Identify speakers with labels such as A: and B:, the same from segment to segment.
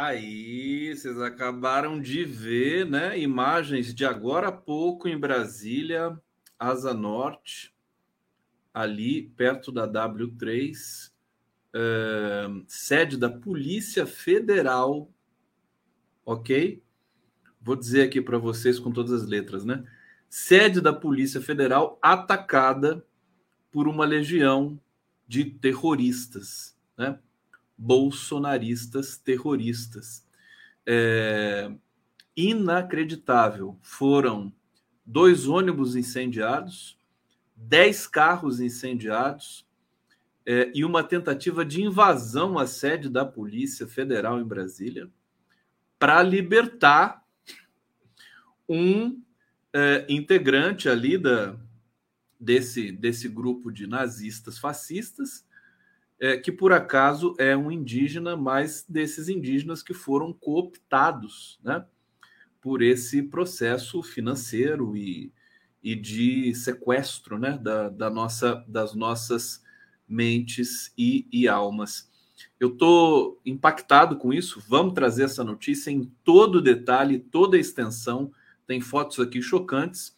A: Tá aí, vocês acabaram de ver, né? Imagens de agora há pouco em Brasília, Asa Norte, ali perto da W3, eh, sede da Polícia Federal, ok? Vou dizer aqui para vocês com todas as letras, né? Sede da Polícia Federal atacada por uma legião de terroristas, né? Bolsonaristas terroristas. É, inacreditável. Foram dois ônibus incendiados, dez carros incendiados é, e uma tentativa de invasão à sede da Polícia Federal em Brasília para libertar um é, integrante ali da, desse, desse grupo de nazistas fascistas é, que por acaso é um indígena, mas desses indígenas que foram cooptados né, por esse processo financeiro e, e de sequestro né, da, da nossa, das nossas mentes e, e almas. Eu estou impactado com isso. Vamos trazer essa notícia em todo detalhe, toda a extensão. Tem fotos aqui chocantes.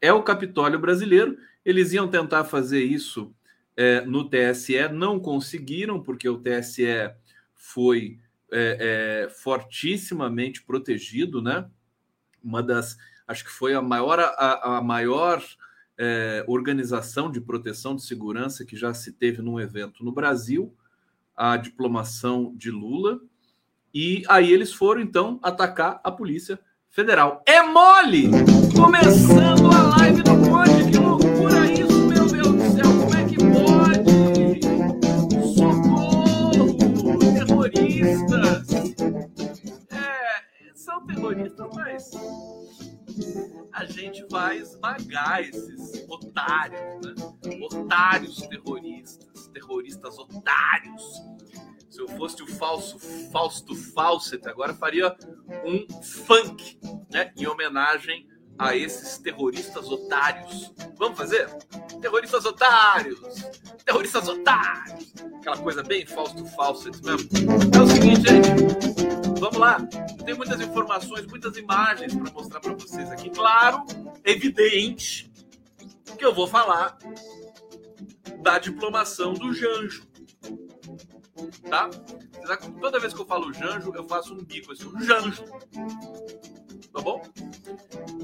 A: É o Capitólio brasileiro. Eles iam tentar fazer isso é, no TSE, não conseguiram, porque o TSE foi é, é, fortissimamente protegido, né? Uma das, acho que foi a maior, a, a maior é, organização de proteção de segurança que já se teve num evento no Brasil, a diplomação de Lula. E aí eles foram então atacar a Polícia Federal. É mole! Começando a live do mas a gente vai esmagar esses otários, né? Otários terroristas, terroristas otários. Se eu fosse o falso Fausto Fawcett, agora faria um funk, né? Em homenagem a esses terroristas otários. Vamos fazer? Terroristas otários! Terroristas otários! Aquela coisa bem Fausto Fawcett mesmo. É o seguinte, gente. Vamos lá. Tem muitas informações, muitas imagens para mostrar para vocês aqui. Claro, evidente que eu vou falar da diplomação do Janjo. Tá? Toda vez que eu falo Janjo, eu faço um bico assim, um Janjo. Tá bom?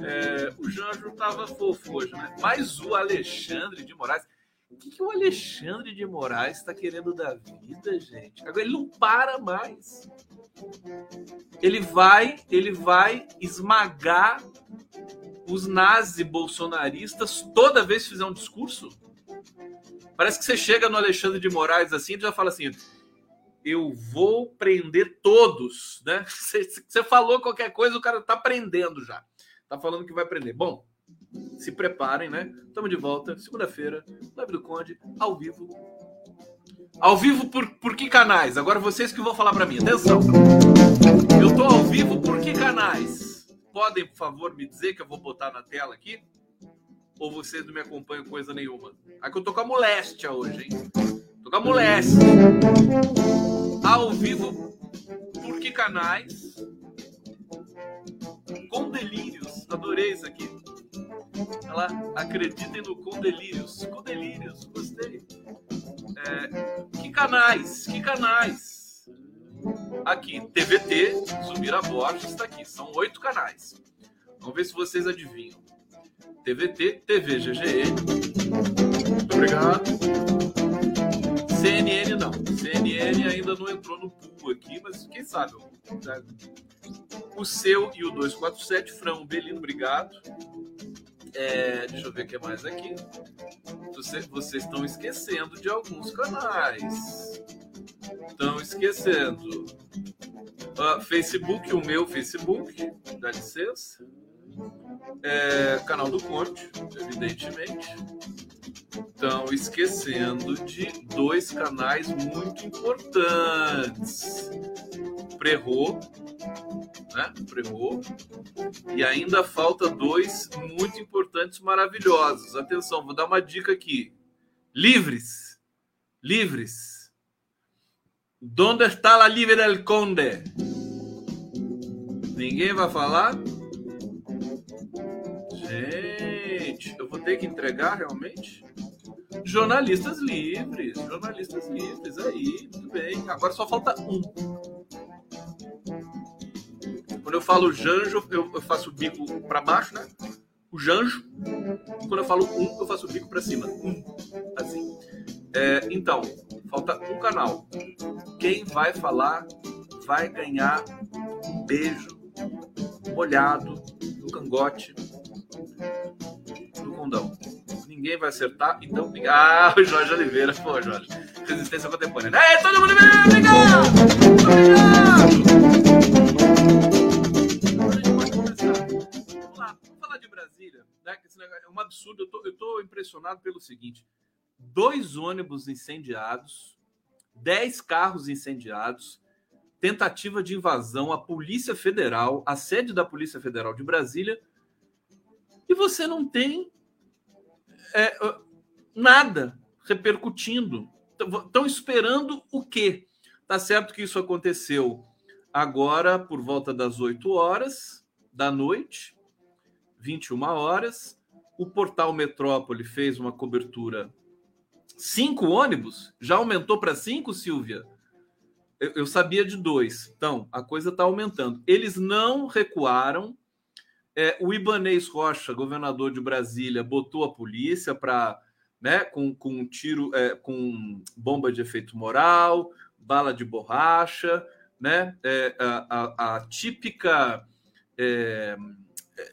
A: É, o Janjo tava fofo hoje, né? Mas o Alexandre de Moraes. O que, que o Alexandre de Moraes está querendo da vida, gente? Agora ele não para mais. Ele vai, ele vai esmagar os nazi bolsonaristas toda vez que fizer um discurso. Parece que você chega no Alexandre de Moraes assim e já fala assim: eu vou prender todos, né? Você, você falou qualquer coisa, o cara tá prendendo já. Tá falando que vai prender. Bom, se preparem, né? Estamos de volta, segunda-feira, Live do Conde, ao vivo. Ao vivo por, por que canais? Agora vocês que vão falar para mim. Atenção! Eu tô ao vivo por que canais? Podem, por favor, me dizer que eu vou botar na tela aqui? Ou vocês não me acompanham coisa nenhuma? Aqui eu tô com a moléstia hoje, hein? Tô com a moléstia. Ao vivo por que canais? Com delírios. Adorei isso aqui Ela acreditem no Condelírios. Condelírios, gostei. É, que canais, que canais. Aqui, TVT, Zumira Borges está aqui. São oito canais. Vamos ver se vocês adivinham. TVT, TV GGE. Muito obrigado. CNN não. CNN ainda não entrou no pool aqui, mas quem sabe? O seu e o 247, Frão Belino, obrigado. É, deixa eu ver o que mais aqui. Você, vocês estão esquecendo de alguns canais. Estão esquecendo. Uh, Facebook, o meu Facebook, dá licença. É, canal do Conte, evidentemente. Estão esquecendo de dois canais muito importantes. Prerro, né? E ainda falta dois muito importantes, maravilhosos. Atenção, vou dar uma dica aqui. Livres. Livres. Onde está a livre del conde? Ninguém vai falar? Gente, eu vou ter que entregar realmente? Jornalistas livres, jornalistas livres, aí, tudo bem. Agora só falta um. Quando eu falo Janjo, eu, faço o bico para baixo, né? O Janjo. Quando eu falo um, eu faço o bico para cima. Um. Assim. É, então, falta um canal. Quem vai falar vai ganhar um beijo molhado no cangote do condão. Ninguém vai acertar, então. Ah, o Jorge Oliveira, pô, Jorge. Resistência contemporânea. É, todo mundo bem, obrigado! Obrigado! É um absurdo. Eu tô impressionado pelo seguinte: dois ônibus incendiados, dez carros incendiados, tentativa de invasão à Polícia Federal, a sede da Polícia Federal de Brasília e você não tem é, nada repercutindo. Estão esperando o quê? Tá certo que isso aconteceu agora por volta das 8 horas da noite, 21 horas. O portal Metrópole fez uma cobertura. Cinco ônibus? Já aumentou para cinco, Silvia? Eu, eu sabia de dois. Então, a coisa está aumentando. Eles não recuaram é, o Ibanês Rocha, governador de Brasília, botou a polícia para, né, com, com tiro, é, com bomba de efeito moral, bala de borracha, né, é, a, a, a, típica, é,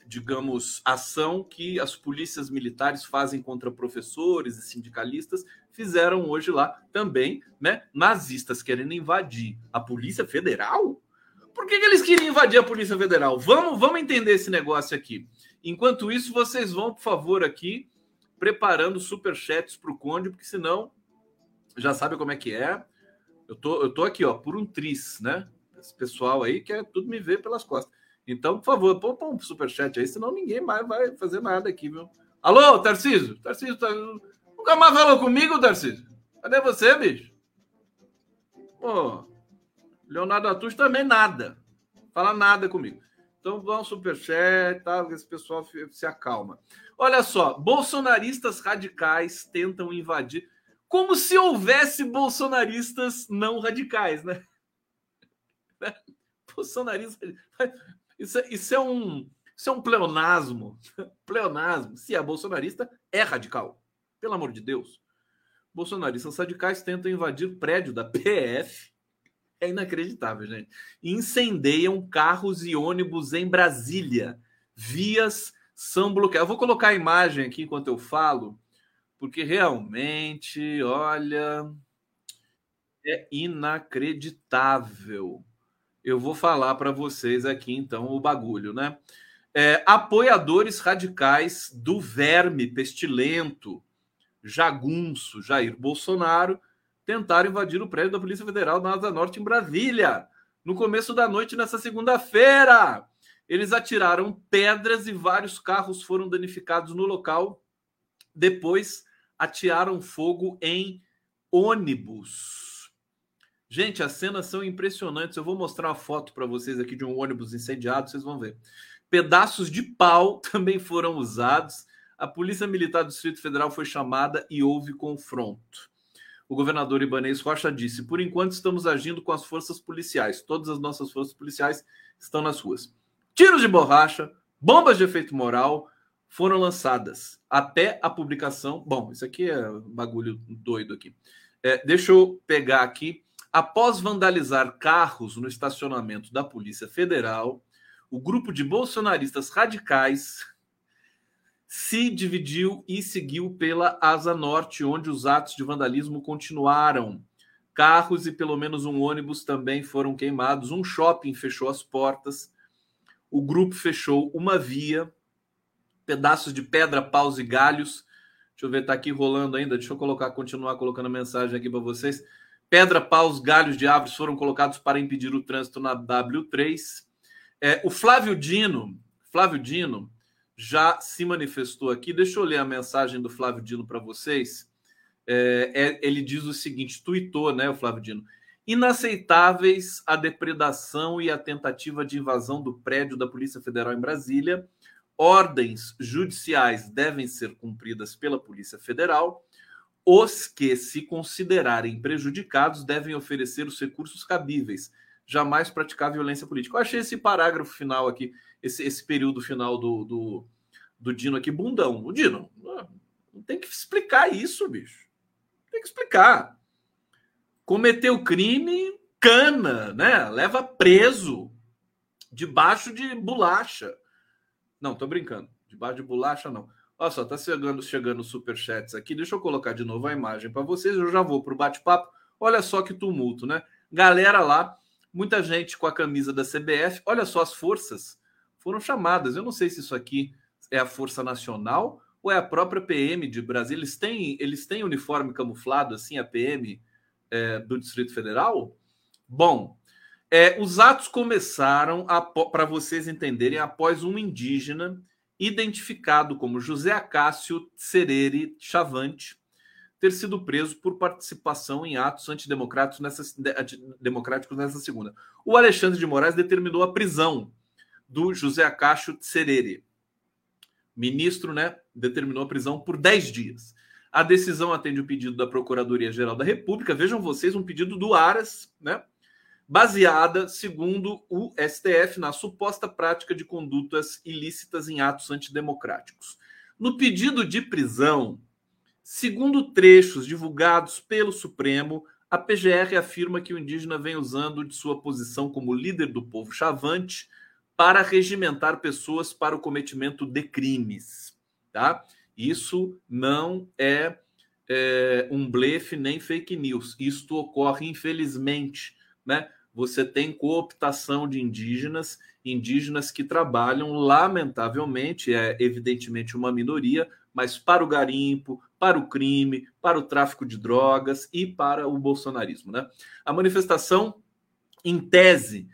A: digamos, ação que as polícias militares fazem contra professores e sindicalistas fizeram hoje lá também, né? Nazistas querendo invadir a Polícia Federal por que, que eles queriam invadir a Polícia Federal? Vamos, vamos entender esse negócio aqui. Enquanto isso, vocês vão, por favor, aqui preparando superchats para o Conde, porque senão já sabe como é que é. Eu tô, eu tô aqui, ó, por um tris, né? Esse pessoal aí quer tudo me ver pelas costas. Então, por favor, põe, um superchat aí, senão ninguém mais vai fazer nada aqui, viu? Alô, Tarcísio? Tarcísio, tá... nunca mais falou comigo, Tarcísio? Cadê você, bicho? Pô, Leonardo Atus também nada. Fala nada comigo. Então vamos superchat, tá? Esse pessoal se acalma. Olha só, bolsonaristas radicais tentam invadir. Como se houvesse bolsonaristas não radicais, né? Bolsonaristas. Isso, é, isso, é um, isso é um pleonasmo. Pleonasmo. Se é bolsonarista, é radical. Pelo amor de Deus. Bolsonaristas radicais tentam invadir prédio da PF é inacreditável, gente. Incendeiam carros e ônibus em Brasília. Vias são bloqueadas. Eu vou colocar a imagem aqui enquanto eu falo, porque realmente, olha, é inacreditável. Eu vou falar para vocês aqui então o bagulho, né? É, apoiadores radicais do verme pestilento, jagunço Jair Bolsonaro tentaram invadir o prédio da Polícia Federal na Asa Norte, em Brasília, no começo da noite, nessa segunda-feira. Eles atiraram pedras e vários carros foram danificados no local. Depois, atiraram fogo em ônibus. Gente, as cenas são impressionantes. Eu vou mostrar uma foto para vocês aqui de um ônibus incendiado, vocês vão ver. Pedaços de pau também foram usados. A Polícia Militar do Distrito Federal foi chamada e houve confronto. O governador Ibanez Rocha disse: por enquanto estamos agindo com as forças policiais. Todas as nossas forças policiais estão nas ruas. Tiros de borracha, bombas de efeito moral foram lançadas até a publicação. Bom, isso aqui é bagulho doido aqui. É, deixa eu pegar aqui. Após vandalizar carros no estacionamento da Polícia Federal, o grupo de bolsonaristas radicais se dividiu e seguiu pela Asa Norte, onde os atos de vandalismo continuaram. Carros e pelo menos um ônibus também foram queimados. Um shopping fechou as portas. O grupo fechou uma via, pedaços de pedra, paus e galhos. Deixa eu ver, tá aqui rolando ainda. Deixa eu colocar, continuar colocando mensagem aqui para vocês. Pedra, paus, galhos de árvores foram colocados para impedir o trânsito na W3. É, o Flávio Dino, Flávio Dino, já se manifestou aqui. Deixa eu ler a mensagem do Flávio Dino para vocês. É, é, ele diz o seguinte: tuitou, né, o Flávio Dino? Inaceitáveis a depredação e a tentativa de invasão do prédio da Polícia Federal em Brasília. Ordens judiciais devem ser cumpridas pela Polícia Federal. Os que se considerarem prejudicados devem oferecer os recursos cabíveis, jamais praticar violência política. Eu achei esse parágrafo final aqui esse, esse período final do, do, do Dino aqui, bundão. O Dino, não tem que explicar isso, bicho. Tem que explicar. Cometeu crime, cana, né? Leva preso debaixo de bolacha. Não, tô brincando. Debaixo de bolacha, não. Olha só, tá chegando, chegando superchats aqui. Deixa eu colocar de novo a imagem para vocês. Eu já vou pro bate-papo. Olha só que tumulto, né? Galera lá, muita gente com a camisa da CBF. Olha só as forças foram chamadas. Eu não sei se isso aqui é a Força Nacional ou é a própria PM de Brasília. Eles têm, eles têm uniforme camuflado, assim, a PM é, do Distrito Federal? Bom, é, os atos começaram, para vocês entenderem, após um indígena identificado como José Acácio Serere Chavante ter sido preso por participação em atos antidemocráticos nessa, democráticos nessa segunda. O Alexandre de Moraes determinou a prisão do José Acacho Serere. Ministro, né, determinou a prisão por 10 dias. A decisão atende o pedido da Procuradoria-Geral da República. Vejam vocês, um pedido do Aras, né? Baseada, segundo o STF, na suposta prática de condutas ilícitas em atos antidemocráticos. No pedido de prisão, segundo trechos divulgados pelo Supremo, a PGR afirma que o indígena vem usando de sua posição como líder do povo chavante para regimentar pessoas para o cometimento de crimes, tá? Isso não é, é um blefe nem fake news. Isto ocorre, infelizmente, né? Você tem cooptação de indígenas, indígenas que trabalham, lamentavelmente, é evidentemente uma minoria, mas para o garimpo, para o crime, para o tráfico de drogas e para o bolsonarismo. Né? A manifestação, em tese,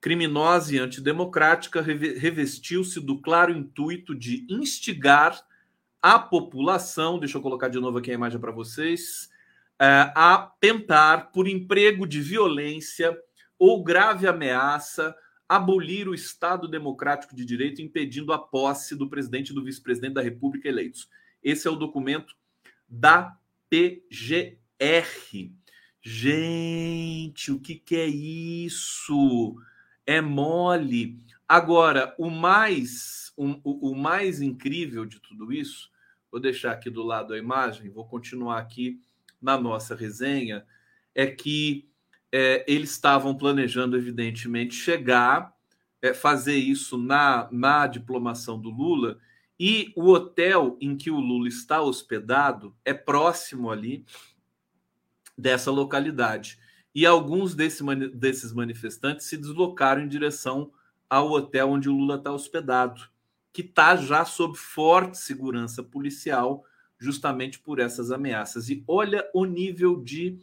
A: criminosa e antidemocrática, revestiu-se do claro intuito de instigar a população, deixa eu colocar de novo aqui a imagem para vocês, é, a tentar, por emprego de violência ou grave ameaça, abolir o Estado Democrático de Direito, impedindo a posse do presidente e do vice-presidente da República eleitos. Esse é o documento da PGR. Gente, o que, que é isso? é mole. Agora, o mais, um, o, o mais incrível de tudo isso, vou deixar aqui do lado a imagem, vou continuar aqui na nossa resenha, é que é, eles estavam planejando, evidentemente, chegar, é, fazer isso na, na diplomação do Lula, e o hotel em que o Lula está hospedado é próximo ali dessa localidade. E alguns desse, desses manifestantes se deslocaram em direção ao hotel onde o Lula está hospedado, que está já sob forte segurança policial, justamente por essas ameaças. E olha o nível de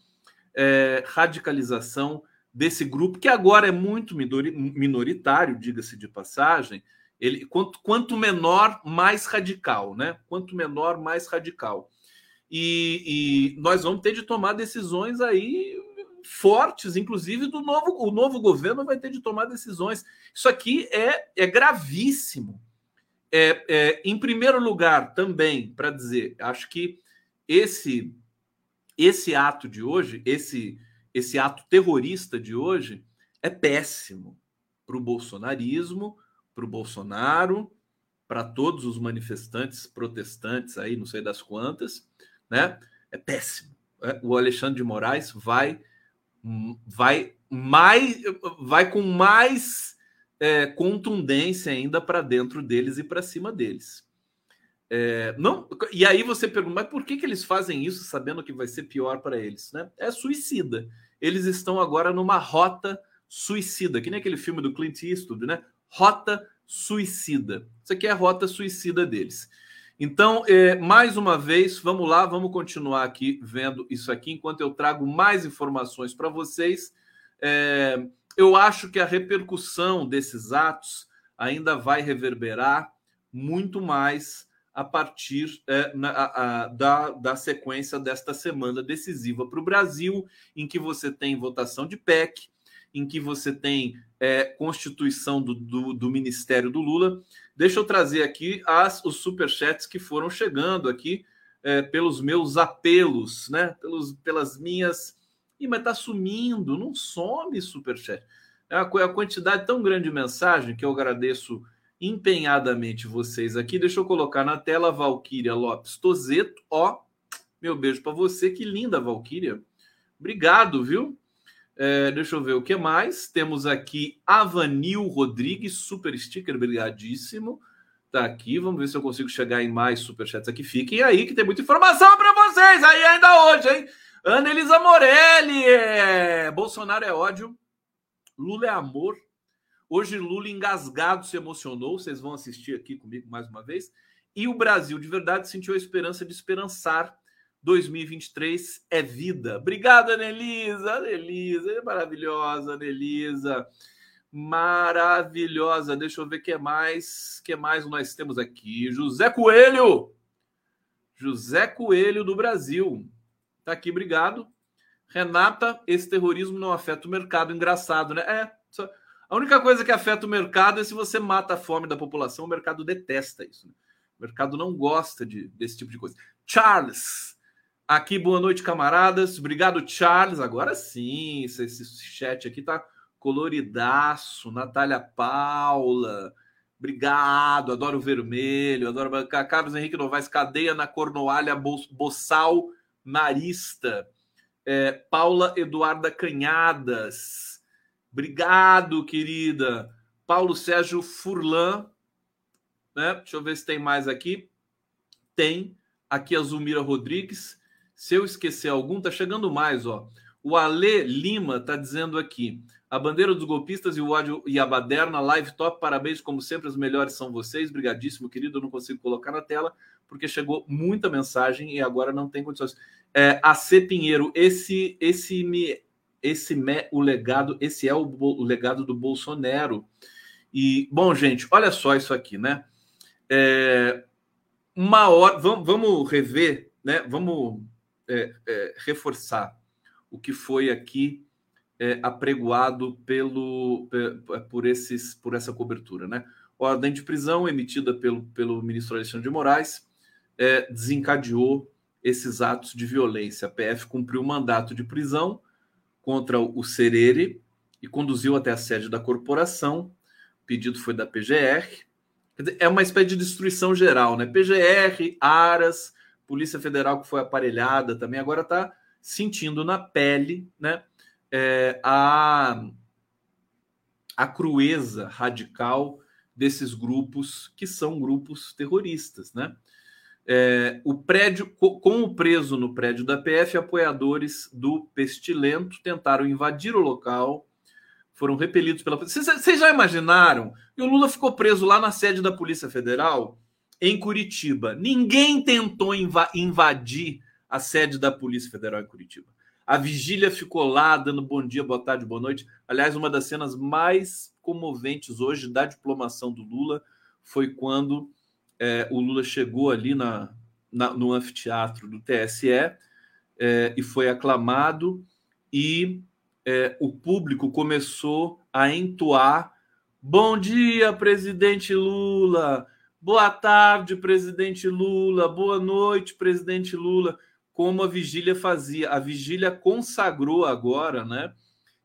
A: é, radicalização desse grupo, que agora é muito minoritário, diga-se de passagem. Ele, quanto, quanto menor, mais radical, né? Quanto menor, mais radical. E, e nós vamos ter de tomar decisões aí fortes, inclusive do novo, o novo governo vai ter de tomar decisões. Isso aqui é, é gravíssimo. é, é, em primeiro lugar, também, para dizer, acho que esse esse ato de hoje, esse, esse ato terrorista de hoje, é péssimo para o bolsonarismo, para o Bolsonaro, para todos os manifestantes protestantes aí, não sei das quantas, né? É péssimo. É, o Alexandre de Moraes vai vai mais vai com mais é, contundência ainda para dentro deles e para cima deles. É, não, e aí você pergunta, mas por que, que eles fazem isso sabendo que vai ser pior para eles? Né? É suicida. Eles estão agora numa rota suicida, que nem aquele filme do Clint Eastwood, né? Rota suicida. Isso aqui é a rota suicida deles. Então, é, mais uma vez, vamos lá, vamos continuar aqui vendo isso aqui, enquanto eu trago mais informações para vocês. É, eu acho que a repercussão desses atos ainda vai reverberar muito mais a partir é, na, a, a, da, da sequência desta semana decisiva para o Brasil, em que você tem votação de PEC, em que você tem é, constituição do, do, do, Ministério do Lula. Deixa eu trazer aqui as, os superchats que foram chegando aqui é, pelos meus apelos, né? Pelos, pelas minhas. Ih, mas tá sumindo, não some superchat. É a, a quantidade tão grande de mensagem que eu agradeço empenhadamente vocês aqui. Deixa eu colocar na tela Valquíria Lopes Tozeto. Ó, meu beijo para você. Que linda, Valquíria. Obrigado, viu? É, deixa eu ver o que mais. Temos aqui Avanil Rodrigues, super sticker, brigadíssimo. Tá aqui, vamos ver se eu consigo chegar em mais superchats aqui. Fiquem aí que tem muita informação para vocês aí ainda hoje, hein? Ana Elisa Morelli, é... Bolsonaro é ódio, Lula é amor, Hoje Lula engasgado se emocionou, vocês vão assistir aqui comigo mais uma vez. E o Brasil de verdade sentiu a esperança de esperançar. 2023 é vida. Obrigado, Anelisa. Anelisa, é maravilhosa, Anelisa. Maravilhosa. Deixa eu ver o que mais. que mais nós temos aqui? José Coelho. José Coelho do Brasil. Tá aqui, obrigado. Renata, esse terrorismo não afeta o mercado. Engraçado, né? É. A única coisa que afeta o mercado é se você mata a fome da população, o mercado detesta isso. Né? O mercado não gosta de, desse tipo de coisa. Charles, aqui, boa noite, camaradas. Obrigado, Charles. Agora sim, esse, chat aqui tá coloridaço. Natália Paula, obrigado. Adoro vermelho, adoro. Carlos Henrique Novaes, cadeia na Cornoalha, Boçal Marista. É, Paula Eduarda Canhadas. Obrigado, querida. Paulo Sérgio Furlan. Né? Deixa eu ver se tem mais aqui. Tem. Aqui a Zulmira Rodrigues. Se eu esquecer algum, tá chegando mais, ó. O Ale Lima tá dizendo aqui: a bandeira dos golpistas e o ódio e a baderna, live top, parabéns, como sempre, os melhores são vocês. Brigadíssimo, querido. Eu não consigo colocar na tela, porque chegou muita mensagem e agora não tem condições. É, C Pinheiro, esse, esse me esse é o legado, esse é o, o, legado do Bolsonaro. E, bom, gente, olha só isso aqui, né? É, uma hora, vamos, vamos rever, né? Vamos é, é, reforçar o que foi aqui é, apregoado pelo, por, esses, por essa cobertura, né? Ordem de prisão emitida pelo, pelo ministro Alexandre de Moraes é, desencadeou esses atos de violência. A PF cumpriu o mandato de prisão contra o Serere e conduziu até a sede da corporação. O pedido foi da PGR. É uma espécie de destruição geral, né? PGR, Aras, Polícia Federal que foi aparelhada também, agora está sentindo na pele, né? É, a, a crueza radical desses grupos que são grupos terroristas, né? É, o prédio, com o preso no prédio da PF, apoiadores do Pestilento tentaram invadir o local, foram repelidos pela polícia. Vocês já imaginaram? E o Lula ficou preso lá na sede da Polícia Federal, em Curitiba. Ninguém tentou inv invadir a sede da Polícia Federal em Curitiba. A vigília ficou lá, dando bom dia, boa tarde, boa noite. Aliás, uma das cenas mais comoventes hoje da diplomação do Lula foi quando é, o Lula chegou ali na, na, no anfiteatro do TSE é, e foi aclamado, e é, o público começou a entoar: Bom dia, presidente Lula! Boa tarde, presidente Lula. Boa noite, presidente Lula. Como a vigília fazia. A vigília consagrou agora, né?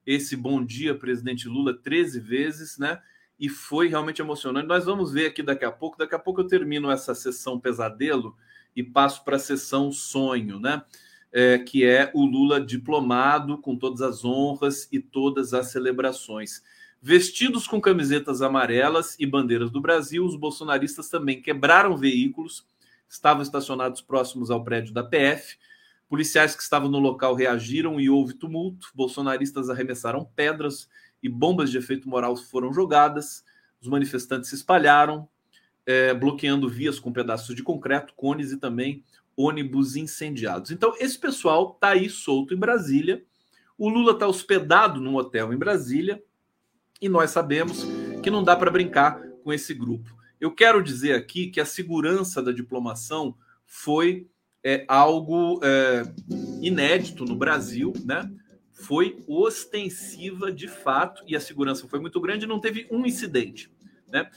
A: Esse bom dia, presidente Lula, 13 vezes, né? E foi realmente emocionante. Nós vamos ver aqui daqui a pouco. Daqui a pouco eu termino essa sessão pesadelo e passo para a sessão sonho, né? É, que é o Lula diplomado, com todas as honras e todas as celebrações. Vestidos com camisetas amarelas e bandeiras do Brasil, os bolsonaristas também quebraram veículos, estavam estacionados próximos ao prédio da PF. Policiais que estavam no local reagiram e houve tumulto. Bolsonaristas arremessaram pedras e bombas de efeito moral foram jogadas. Os manifestantes se espalharam, é, bloqueando vias com pedaços de concreto, cones e também ônibus incendiados. Então, esse pessoal está aí solto em Brasília. O Lula está hospedado num hotel em Brasília e nós sabemos que não dá para brincar com esse grupo. Eu quero dizer aqui que a segurança da diplomação foi é, algo é, inédito no Brasil, né? Foi ostensiva de fato e a segurança foi muito grande, não teve um incidente, né?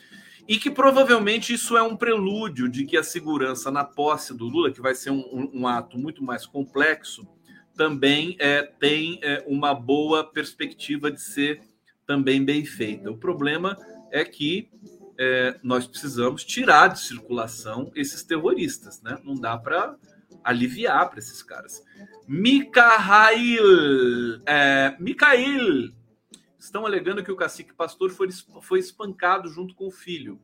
A: E que provavelmente isso é um prelúdio de que a segurança na posse do Lula, que vai ser um, um, ato muito mais complexo, também é, tem é, uma boa perspectiva de ser também bem feita. O problema é que é, nós precisamos tirar de circulação esses terroristas, né? Não dá para aliviar para esses caras. Mikhail, é, estão alegando que o cacique pastor foi, foi espancado junto com o filho.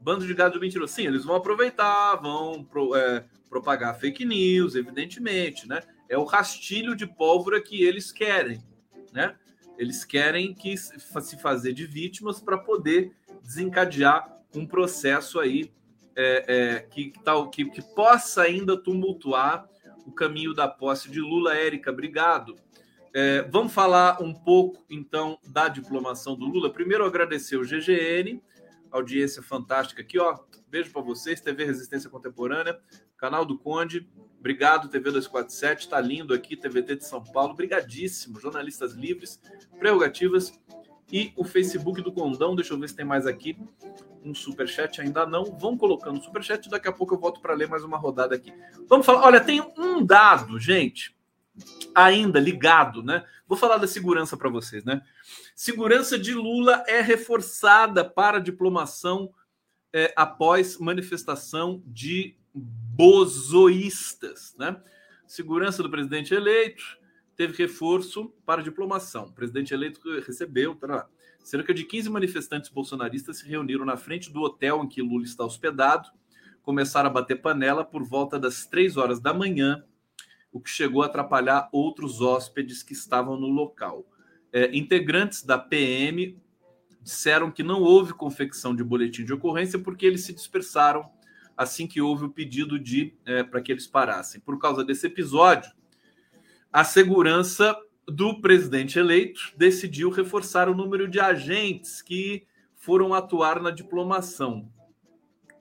A: Bando de gado mentiroso. Sim, eles vão aproveitar, vão pro, é, propagar fake news, evidentemente, né? É o rastilho de pólvora que eles querem, né? Eles querem que se fazer de vítimas para poder desencadear um processo aí é, é, que, tal, que, que possa ainda tumultuar o caminho da posse de Lula. Érica, obrigado. É, vamos falar um pouco, então, da diplomação do Lula. Primeiro, agradecer o GGN, audiência fantástica aqui, ó. Beijo para vocês, TV Resistência Contemporânea, canal do Conde. Obrigado, TV 247, tá lindo aqui, TVT de São Paulo. Brigadíssimo, jornalistas livres, prerrogativas e o Facebook do Condão. Deixa eu ver se tem mais aqui. Um super chat ainda não. Vão colocando super chat, daqui a pouco eu volto para ler mais uma rodada aqui. Vamos falar. Olha, tem um dado, gente, ainda ligado, né? Vou falar da segurança para vocês, né? Segurança de Lula é reforçada para diplomação é, após manifestação de bozoístas. Né? Segurança do presidente eleito teve reforço para diplomação. O presidente eleito recebeu tá cerca de 15 manifestantes bolsonaristas se reuniram na frente do hotel em que Lula está hospedado, começaram a bater panela por volta das três horas da manhã, o que chegou a atrapalhar outros hóspedes que estavam no local. É, integrantes da PM disseram que não houve confecção de boletim de ocorrência porque eles se dispersaram assim que houve o pedido de é, para que eles parassem. Por causa desse episódio, a segurança do presidente eleito decidiu reforçar o número de agentes que foram atuar na diplomação.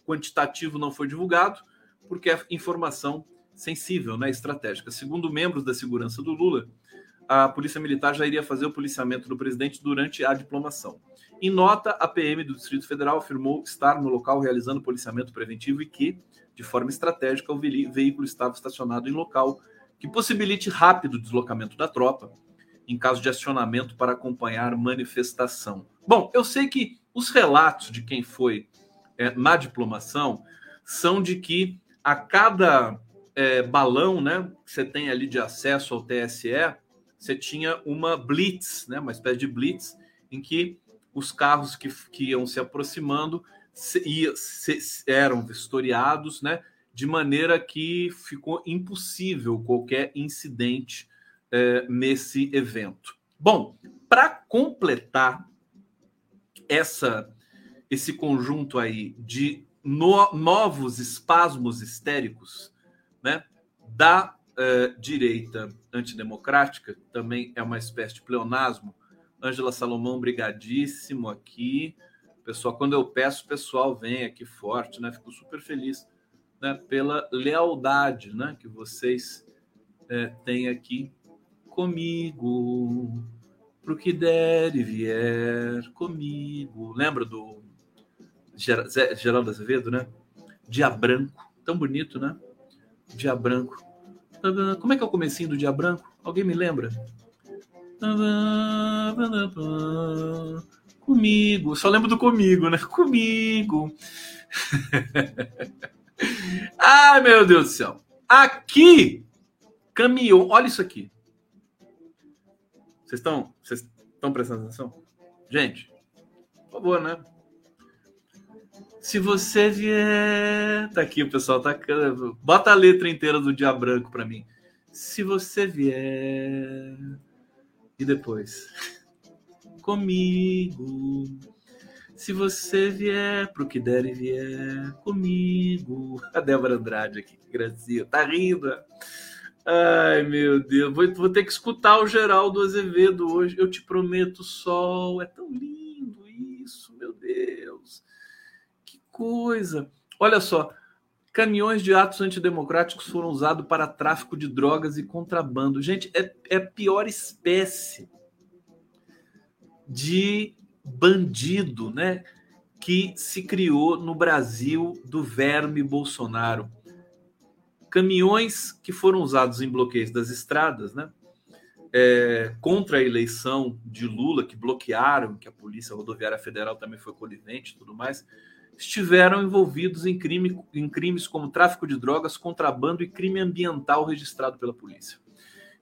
A: O quantitativo não foi divulgado porque é informação sensível, né, estratégica. Segundo membros da segurança do Lula, a Polícia Militar já iria fazer o policiamento do presidente durante a diplomação. Em nota, a PM do Distrito Federal afirmou estar no local realizando policiamento preventivo e que, de forma estratégica, o veículo estava estacionado em local que possibilite rápido deslocamento da tropa em caso de acionamento para acompanhar manifestação. Bom, eu sei que os relatos de quem foi é, na diplomação são de que a cada é, balão né, que você tem ali de acesso ao TSE, você tinha uma blitz, né, uma espécie de blitz, em que os carros que, que iam se aproximando se, ia, se, eram vistoriados, né? De maneira que ficou impossível qualquer incidente é, nesse evento. Bom, para completar essa esse conjunto aí de no, novos espasmos histéricos, né? Da é, direita antidemocrática, também é uma espécie de pleonasmo, Ângela Salomão, brigadíssimo aqui. Pessoal, quando eu peço, o pessoal vem aqui forte, né? Fico super feliz né? pela lealdade né? que vocês é, têm aqui comigo. Pro que der e vier comigo. Lembra do Geraldo Azevedo, né? Dia Branco. Tão bonito, né? Dia Branco. Como é que é o comecinho do Dia Branco? Alguém me lembra? Comigo. Só lembro do comigo, né? Comigo. Ai, meu Deus do céu. Aqui, caminhão. Olha isso aqui. Vocês estão, vocês estão prestando atenção? Gente, por favor, né? Se você vier. Tá aqui, o pessoal tá. Bota a letra inteira do dia branco para mim. Se você vier. E depois. Comigo. Se você vier pro que der e vier comigo. A Débora Andrade aqui, que gracinha. Tá rindo. Ai, meu Deus. Vou, vou ter que escutar o Geraldo Azevedo hoje. Eu te prometo, sol. É tão lindo isso, meu Deus coisa. Olha só, caminhões de atos antidemocráticos foram usados para tráfico de drogas e contrabando. Gente, é, é a pior espécie de bandido, né? Que se criou no Brasil do verme Bolsonaro. Caminhões que foram usados em bloqueios das estradas, né? É, contra a eleição de Lula, que bloquearam, que a Polícia Rodoviária Federal também foi conivente e tudo mais estiveram envolvidos em, crime, em crimes como tráfico de drogas, contrabando e crime ambiental registrado pela polícia.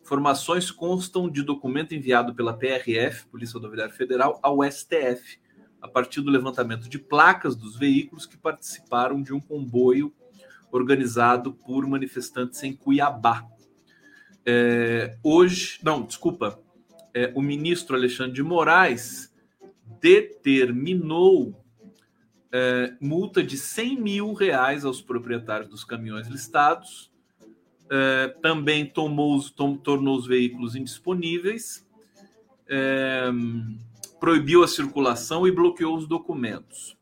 A: Informações constam de documento enviado pela PRF, Polícia Rodoviária Federal, ao STF, a partir do levantamento de placas dos veículos que participaram de um comboio organizado por manifestantes em Cuiabá. É, hoje, não, desculpa, é, o ministro Alexandre de Moraes determinou é, multa de 100 mil reais aos proprietários dos caminhões listados, é, também tomou, tom, tornou os veículos indisponíveis, é, proibiu a circulação e bloqueou os documentos.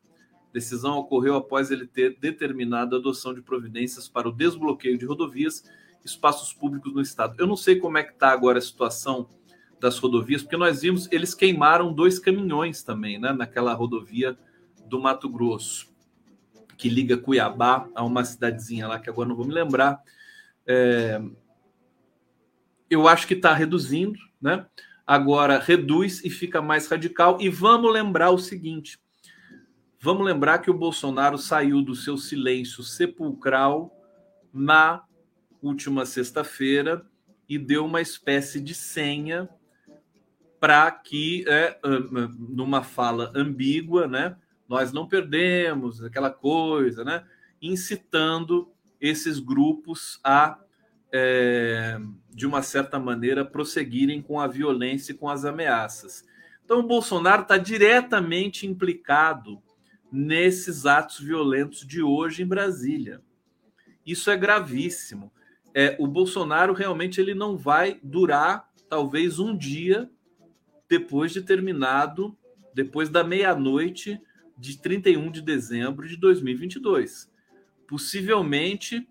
A: Decisão ocorreu após ele ter determinado a adoção de providências para o desbloqueio de rodovias e espaços públicos no estado. Eu não sei como é que está agora a situação das rodovias, porque nós vimos eles queimaram dois caminhões também, né, naquela rodovia do Mato Grosso, que liga Cuiabá a uma cidadezinha lá que agora não vou me lembrar. É, eu acho que está reduzindo, né? Agora reduz e fica mais radical. E vamos lembrar o seguinte: vamos lembrar que o Bolsonaro saiu do seu silêncio sepulcral na última sexta-feira e deu uma espécie de senha para que, é, numa fala ambígua, né, nós não perdemos, aquela coisa, né? Incitando esses grupos a, é, de uma certa maneira, prosseguirem com a violência e com as ameaças. Então, o Bolsonaro está diretamente implicado nesses atos violentos de hoje em Brasília. Isso é gravíssimo. É, o Bolsonaro realmente ele não vai durar talvez um dia depois de terminado, depois da meia-noite de 31 de dezembro de 2022. Possivelmente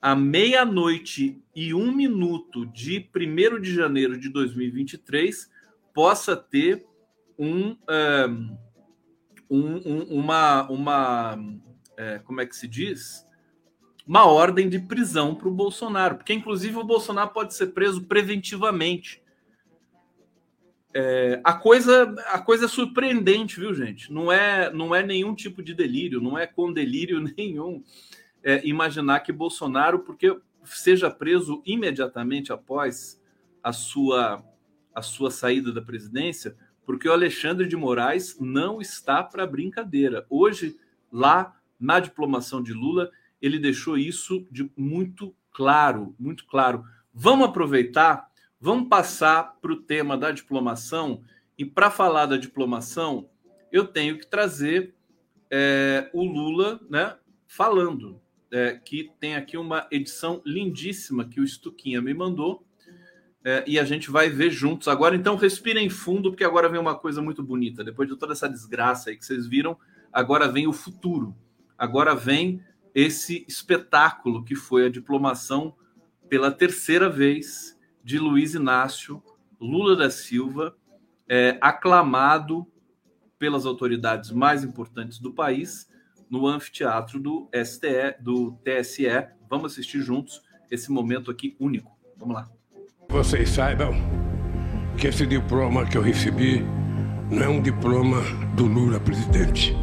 A: à meia-noite e um minuto de 1 de janeiro de 2023 possa ter um, um, um uma, uma é, como é que se diz? Uma ordem de prisão para o Bolsonaro, porque inclusive o Bolsonaro pode ser preso preventivamente é, a coisa a coisa é surpreendente, viu, gente? Não é não é nenhum tipo de delírio, não é com delírio nenhum é, imaginar que Bolsonaro, porque seja preso imediatamente após a sua a sua saída da presidência, porque o Alexandre de Moraes não está para brincadeira. Hoje, lá na diplomação de Lula, ele deixou isso de muito claro, muito claro. Vamos aproveitar Vamos passar para o tema da diplomação. E para falar da diplomação, eu tenho que trazer é, o Lula né, falando, é, que tem aqui uma edição lindíssima que o Stuquinha me mandou. É, e a gente vai ver juntos agora. Então, respirem fundo, porque agora vem uma coisa muito bonita. Depois de toda essa desgraça aí que vocês viram, agora vem o futuro. Agora vem esse espetáculo que foi a diplomação pela terceira vez de Luiz Inácio Lula da Silva, é, aclamado pelas autoridades mais importantes do país no anfiteatro do STE, do TSE. Vamos assistir juntos esse momento aqui único. Vamos lá.
B: Vocês saibam que esse diploma que eu recebi não é um diploma do Lula presidente.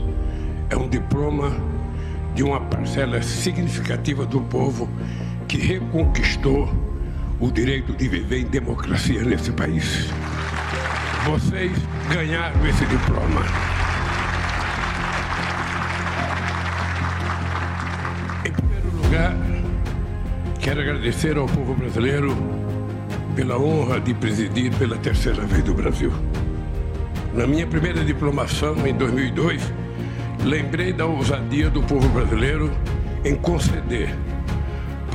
B: É um diploma de uma parcela significativa do povo que reconquistou o direito de viver em democracia nesse país. Vocês ganharam esse diploma. Em primeiro lugar, quero agradecer ao povo brasileiro pela honra de presidir pela terceira vez do Brasil. Na minha primeira diplomação, em 2002, lembrei da ousadia do povo brasileiro em conceder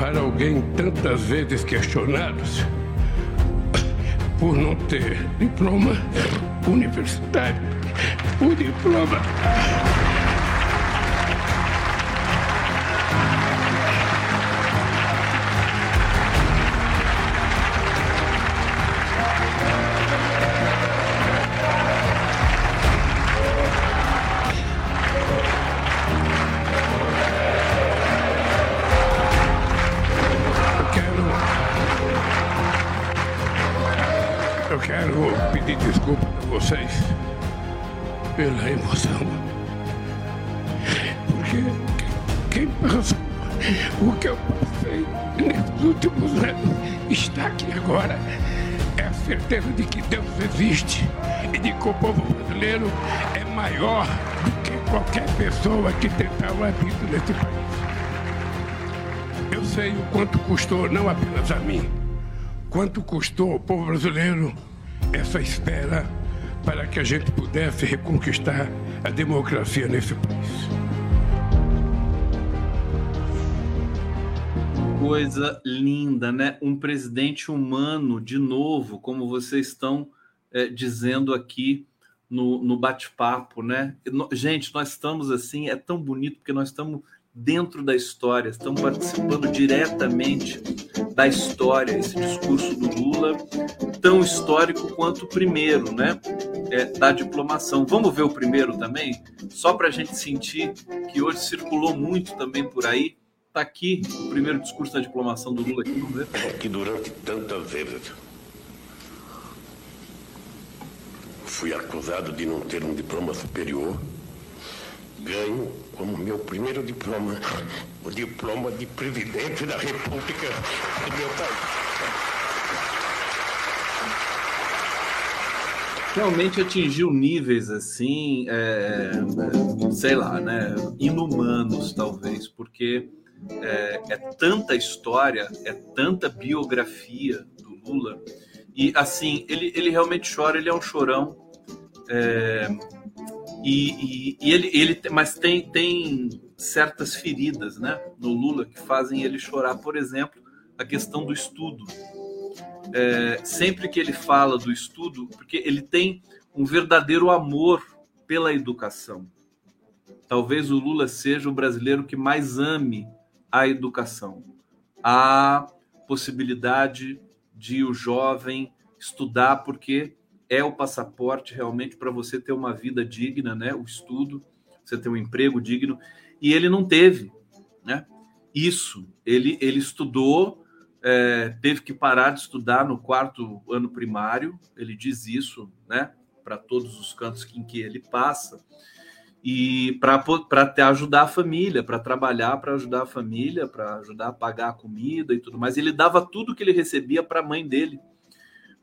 B: para alguém tantas vezes questionado por não ter diploma universitário, o diploma que tentar o habito nesse país. Eu sei o quanto custou não apenas a mim, quanto custou ao povo brasileiro essa espera para que a gente pudesse reconquistar a democracia nesse país.
A: Coisa linda, né? Um presidente humano, de novo, como vocês estão é, dizendo aqui no, no bate-papo, né? Gente, nós estamos assim, é tão bonito porque nós estamos dentro da história, estão participando diretamente da história, esse discurso do Lula, tão histórico quanto o primeiro, né? É, da diplomação. Vamos ver o primeiro também, só para a gente sentir que hoje circulou muito também por aí. Está aqui o primeiro discurso da diplomação do Lula. Aqui, vamos ver.
C: Que durante tantas vezes fui acusado de não ter um diploma superior ganho como meu primeiro diploma o diploma de presidente da República do meu país.
A: Realmente atingiu níveis assim, é, sei lá, né, inumanos talvez, porque é, é tanta história, é tanta biografia do Lula e assim ele, ele realmente chora, ele é um chorão. É, e, e, e, ele, ele, mas tem, tem certas feridas, né, no Lula que fazem ele chorar. Por exemplo, a questão do estudo. É, sempre que ele fala do estudo, porque ele tem um verdadeiro amor pela educação. Talvez o Lula seja o brasileiro que mais ame a educação, a possibilidade de o jovem estudar, porque é o passaporte realmente para você ter uma vida digna, né? O estudo, você ter um emprego digno. E ele não teve, né? Isso. Ele, ele estudou, é, teve que parar de estudar no quarto ano primário. Ele diz isso, né? Para todos os cantos em que ele passa e para ajudar a família, para trabalhar, para ajudar a família, para ajudar a pagar a comida e tudo mais. Ele dava tudo que ele recebia para a mãe dele,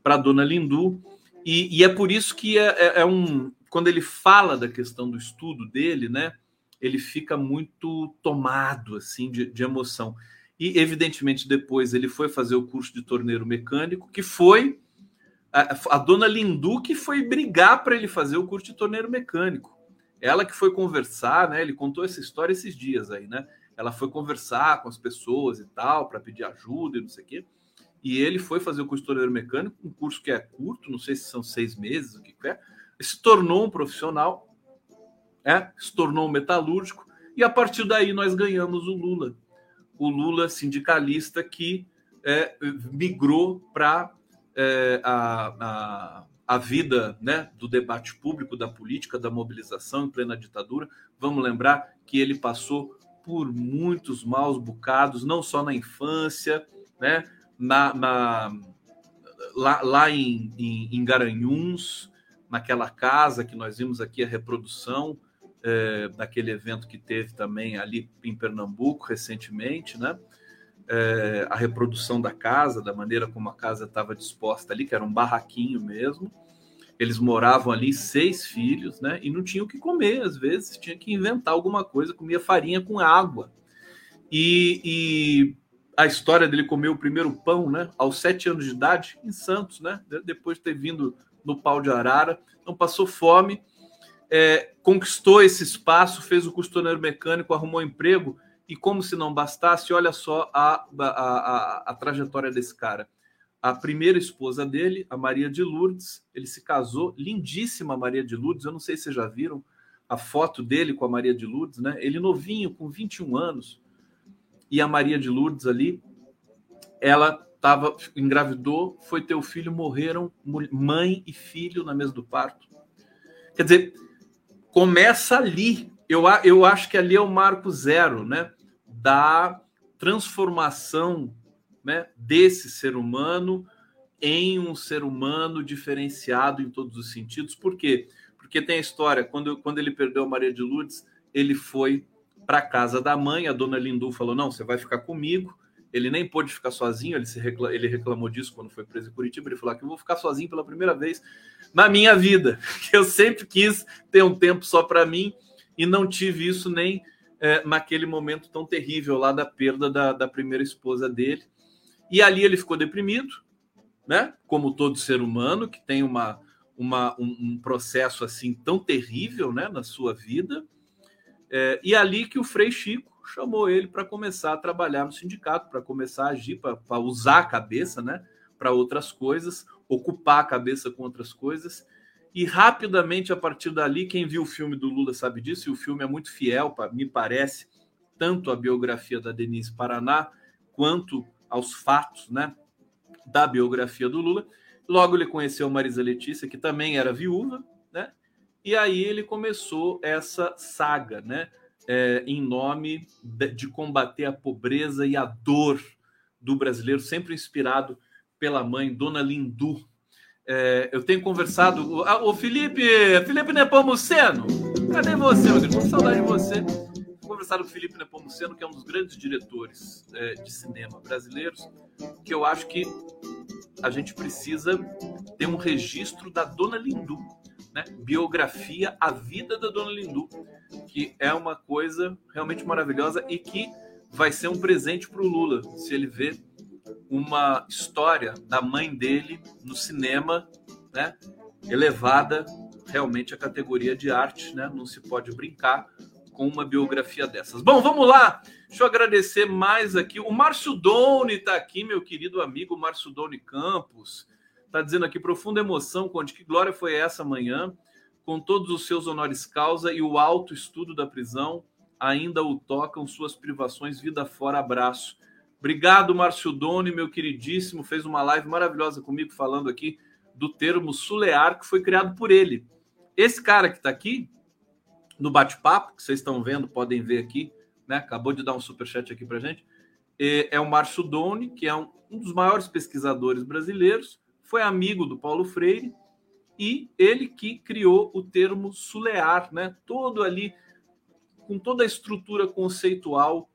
A: para a dona Lindu. E, e é por isso que é, é, é, um. Quando ele fala da questão do estudo dele, né? Ele fica muito tomado assim de, de emoção. E, evidentemente, depois ele foi fazer o curso de torneiro mecânico, que foi a, a dona Lindu que foi brigar para ele fazer o curso de torneiro mecânico. Ela que foi conversar, né? Ele contou essa história esses dias aí, né? Ela foi conversar com as pessoas e tal, para pedir ajuda e não sei o quê e ele foi fazer o curso de torneiro mecânico, um curso que é curto, não sei se são seis meses, o que é, se tornou um profissional, é, se tornou um metalúrgico, e a partir daí nós ganhamos o Lula. O Lula sindicalista que é, migrou para é, a, a vida né, do debate público, da política, da mobilização em plena ditadura. Vamos lembrar que ele passou por muitos maus bocados, não só na infância, né, na, na lá, lá em, em, em, Garanhuns, naquela casa que nós vimos aqui a reprodução é, daquele evento que teve também ali em Pernambuco recentemente, né? É, a reprodução da casa, da maneira como a casa estava disposta ali, que era um barraquinho mesmo. Eles moravam ali, seis filhos, né? E não tinham o que comer, às vezes, tinha que inventar alguma coisa, comia farinha com água. E, e a história dele comer o primeiro pão, né? Aos sete anos de idade, em Santos, né? Depois de ter vindo no pau de arara, não passou fome, é, conquistou esse espaço, fez o costureiro mecânico, arrumou emprego e, como se não bastasse, olha só a, a, a, a trajetória desse cara. A primeira esposa dele, a Maria de Lourdes, ele se casou, lindíssima Maria de Lourdes, eu não sei se vocês já viram a foto dele com a Maria de Lourdes, né? Ele novinho, com 21 anos, e a Maria de Lourdes ali, ela estava engravidou, foi ter o filho, morreram mãe e filho na mesa do parto. Quer dizer, começa ali. Eu, eu acho que ali é o marco zero, né? Da transformação né, desse ser humano em um ser humano diferenciado em todos os sentidos. Por quê? Porque tem a história, quando, quando ele perdeu a Maria de Lourdes, ele foi para casa da mãe, a dona Lindu falou: Não, você vai ficar comigo. Ele nem pôde ficar sozinho, ele, se recla... ele reclamou disso quando foi preso em Curitiba. Ele falou que eu vou ficar sozinho pela primeira vez na minha vida. Eu sempre quis ter um tempo só para mim e não tive isso nem é, naquele momento tão terrível lá da perda da, da primeira esposa dele. E ali ele ficou deprimido, né? Como todo ser humano que tem uma, uma, um, um processo assim tão terrível né, na sua vida. É, e ali que o Frei Chico chamou ele para começar a trabalhar no sindicato, para começar a agir, para usar a cabeça né, para outras coisas, ocupar a cabeça com outras coisas. E rapidamente, a partir dali, quem viu o filme do Lula sabe disso, e o filme é muito fiel, me parece, tanto a biografia da Denise Paraná, quanto aos fatos né, da biografia do Lula. Logo ele conheceu Marisa Letícia, que também era viúva, né? E aí ele começou essa saga, né? É, em nome de, de, combater a pobreza e a dor do brasileiro, sempre inspirado pela mãe, Dona Lindu. É, eu tenho conversado. O, Felipe, Felipe Nepomuceno, cadê você, Deus? Com saudade de você. Conversado com o Felipe Nepomuceno, que é um dos grandes diretores é, de cinema brasileiros, que eu acho que a gente precisa ter um registro da Dona Lindu né? Biografia, a vida da Dona Lindu, que é uma coisa realmente maravilhosa e que vai ser um presente para o Lula, se ele vê uma história da mãe dele no cinema, né? Elevada realmente à categoria de arte, né? Não se pode brincar com uma biografia dessas. Bom, vamos lá. Deixa eu agradecer mais aqui. O Márcio Doni está aqui, meu querido amigo Márcio Doni Campos. Está dizendo aqui, profunda emoção, Conde, que glória foi essa manhã, com todos os seus honores causa e o alto estudo da prisão, ainda o tocam suas privações, vida fora, abraço. Obrigado, Márcio Doni, meu queridíssimo, fez uma live maravilhosa comigo falando aqui do termo sulear, que foi criado por ele. Esse cara que está aqui, no bate-papo, que vocês estão vendo, podem ver aqui, né? Acabou de dar um superchat aqui para gente. É, é o Márcio Doni, que é um, um dos maiores pesquisadores brasileiros, foi amigo do Paulo Freire e ele que criou o termo sulear, né? Todo ali com toda a estrutura conceitual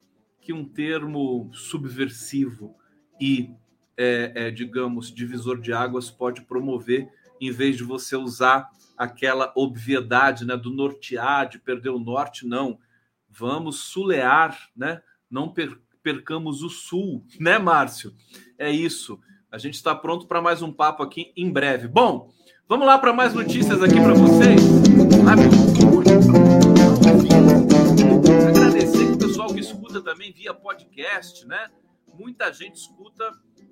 A: que um termo subversivo e, é, é, digamos, divisor de águas pode promover, em vez de você usar aquela obviedade né, do nortear, de perder o norte, não. Vamos sulear, né? Não per percamos o sul, né, Márcio? É isso. A gente está pronto para mais um papo aqui em breve. Bom, vamos lá para mais notícias aqui para vocês. Agradecer escuta também via podcast, né? Muita gente escuta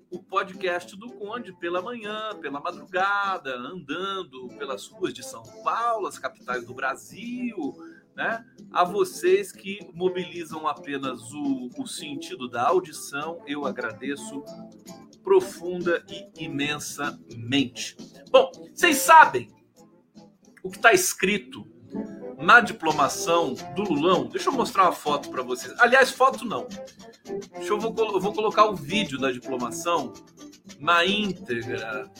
A: o podcast do Conde pela manhã, pela madrugada, andando pelas ruas de São Paulo, as capitais do Brasil, né? A vocês que mobilizam apenas o, o sentido da audição, eu agradeço profunda e imensamente. Bom, vocês sabem o que está escrito na diplomação do Lulão? Deixa eu mostrar uma foto para vocês. Aliás, foto não. Deixa eu vou, eu vou colocar o vídeo da diplomação na íntegra.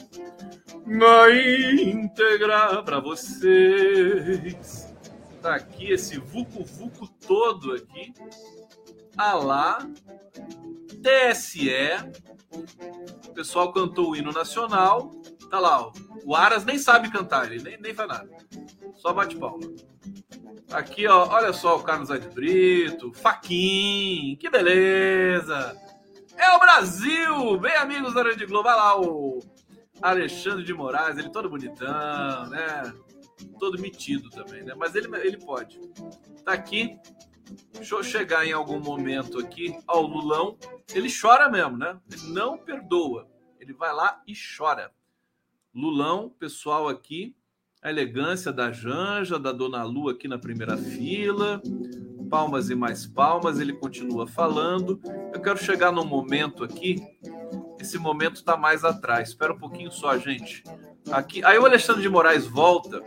A: Na íntegra para vocês. Tá aqui esse vucu vucu todo aqui. Ah lá. TSE. O pessoal cantou o hino nacional. Tá lá, ó. o Aras nem sabe cantar, ele nem, nem faz nada. Só bate palma. Aqui, ó, olha só o Carlos Aires Brito, Faquin, que beleza! É o Brasil! Bem, amigos da Rede Globo, olha lá o Alexandre de Moraes, ele todo bonitão, né? Todo metido também, né? Mas ele, ele pode. Tá aqui. Deixa eu chegar em algum momento aqui ao Lulão. Ele chora mesmo, né? Ele não perdoa. Ele vai lá e chora. Lulão, pessoal aqui, a elegância da Janja, da Dona Lu aqui na primeira fila, palmas e mais palmas, ele continua falando. Eu quero chegar num momento aqui, esse momento está mais atrás. Espera um pouquinho só, gente. Aqui, aí o Alexandre de Moraes volta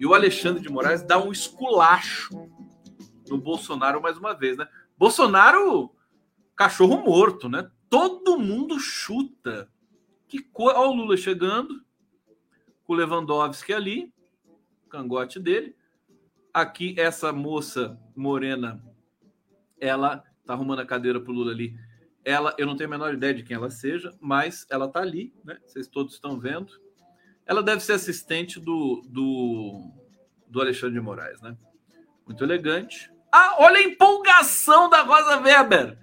A: e o Alexandre de Moraes dá um esculacho no Bolsonaro mais uma vez, né? Bolsonaro, cachorro morto, né? Todo mundo chuta. Que coisa. Olha o Lula chegando o Lewandowski ali, cangote dele. Aqui, essa moça morena, ela tá arrumando a cadeira pro Lula ali. Ela, eu não tenho a menor ideia de quem ela seja, mas ela tá ali, né? Vocês todos estão vendo. Ela deve ser assistente do, do, do Alexandre de Moraes, né? Muito elegante. Ah, olha a empolgação da Rosa Weber!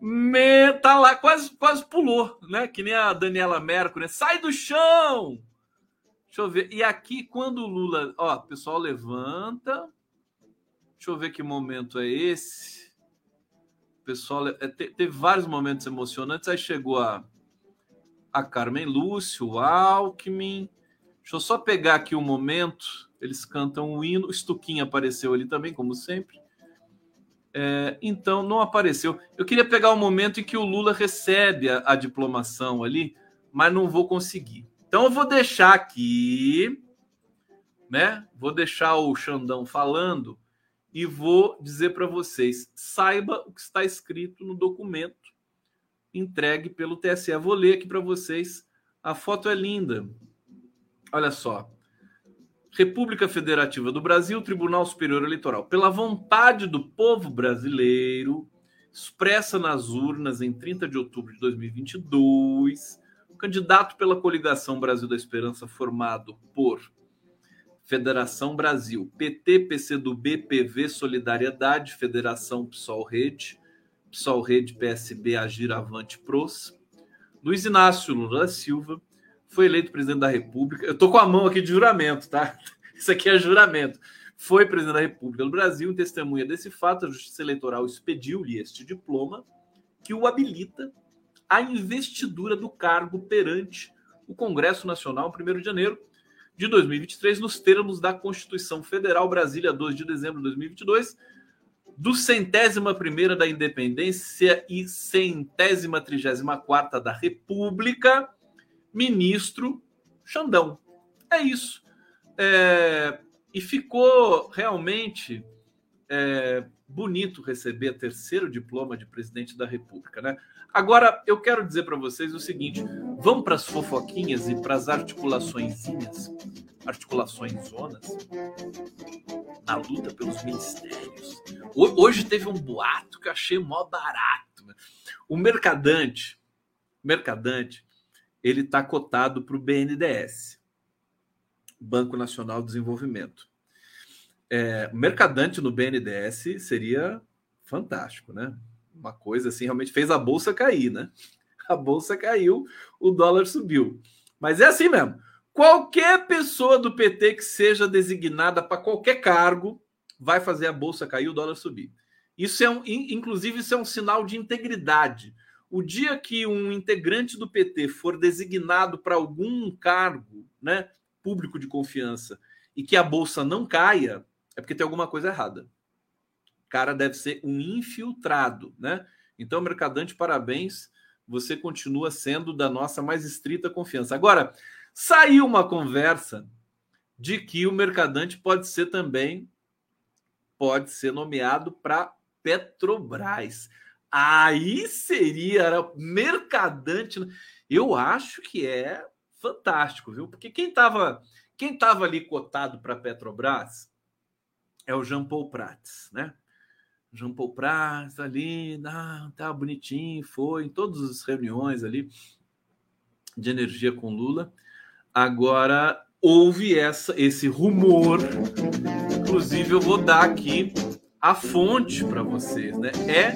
A: Me, tá lá, quase, quase pulou, né? Que nem a Daniela Mercury. Né? Sai do chão! Deixa eu ver. E aqui, quando o Lula. Ó, o pessoal levanta. Deixa eu ver que momento é esse. O pessoal. É, teve vários momentos emocionantes. Aí chegou a, a Carmen Lúcio, o Alckmin. Deixa eu só pegar aqui um momento. Eles cantam o hino. O Stuquinho apareceu ali também, como sempre. É, então, não apareceu. Eu queria pegar o momento em que o Lula recebe a, a diplomação ali, mas não vou conseguir. Então eu vou deixar aqui, né? Vou deixar o Xandão falando e vou dizer para vocês: saiba o que está escrito no documento entregue pelo TSE. Vou ler aqui para vocês. A foto é linda. Olha só. República Federativa do Brasil, Tribunal Superior Eleitoral. Pela vontade do povo brasileiro, expressa nas urnas em 30 de outubro de 2022, candidato pela coligação Brasil da Esperança, formado por Federação Brasil, PT, PCdoB, PV, Solidariedade, Federação PSOL Rede, PSOL Rede, PSB, Agir Avante Pros, Luiz Inácio Lula da Silva, foi eleito presidente da República. Eu tô com a mão aqui de juramento, tá? Isso aqui é juramento. Foi presidente da República do Brasil, em testemunha desse fato, a Justiça Eleitoral expediu-lhe este diploma que o habilita a investidura do cargo perante o Congresso Nacional, 1 de janeiro de 2023, nos termos da Constituição Federal, Brasília, 2 de dezembro de 2022, do centésima primeira da independência e centésima trigésima quarta da República, ministro Xandão. É isso. É, e ficou realmente é, bonito receber terceiro diploma de presidente da República, né? Agora, eu quero dizer para vocês o seguinte: vamos para as fofoquinhas e para as articulações, articulações zonas, na luta pelos ministérios. Hoje teve um boato que eu achei mó barato. O Mercadante, Mercadante, ele está cotado para o BNDES, Banco Nacional de Desenvolvimento. É, Mercadante no BNDES seria fantástico, né? Uma coisa assim, realmente fez a bolsa cair, né? A bolsa caiu, o dólar subiu. Mas é assim mesmo. Qualquer pessoa do PT que seja designada para qualquer cargo vai fazer a bolsa cair, o dólar subir. Isso é um, inclusive, isso é um sinal de integridade. O dia que um integrante do PT for designado para algum cargo, né, público de confiança, e que a bolsa não caia, é porque tem alguma coisa errada cara deve ser um infiltrado, né? Então, Mercadante, parabéns, você continua sendo da nossa mais estrita confiança. Agora, Saiu uma conversa de que o Mercadante pode ser também pode ser nomeado para Petrobras. Aí seria era Mercadante. Eu acho que é fantástico, viu? Porque quem estava quem tava ali cotado para Petrobras é o Jean Paul Prats, né? Jean Paul Prats ali, ah, tá bonitinho, foi em todas as reuniões ali de energia com Lula. Agora houve essa esse rumor, inclusive eu vou dar aqui a fonte para vocês, né? É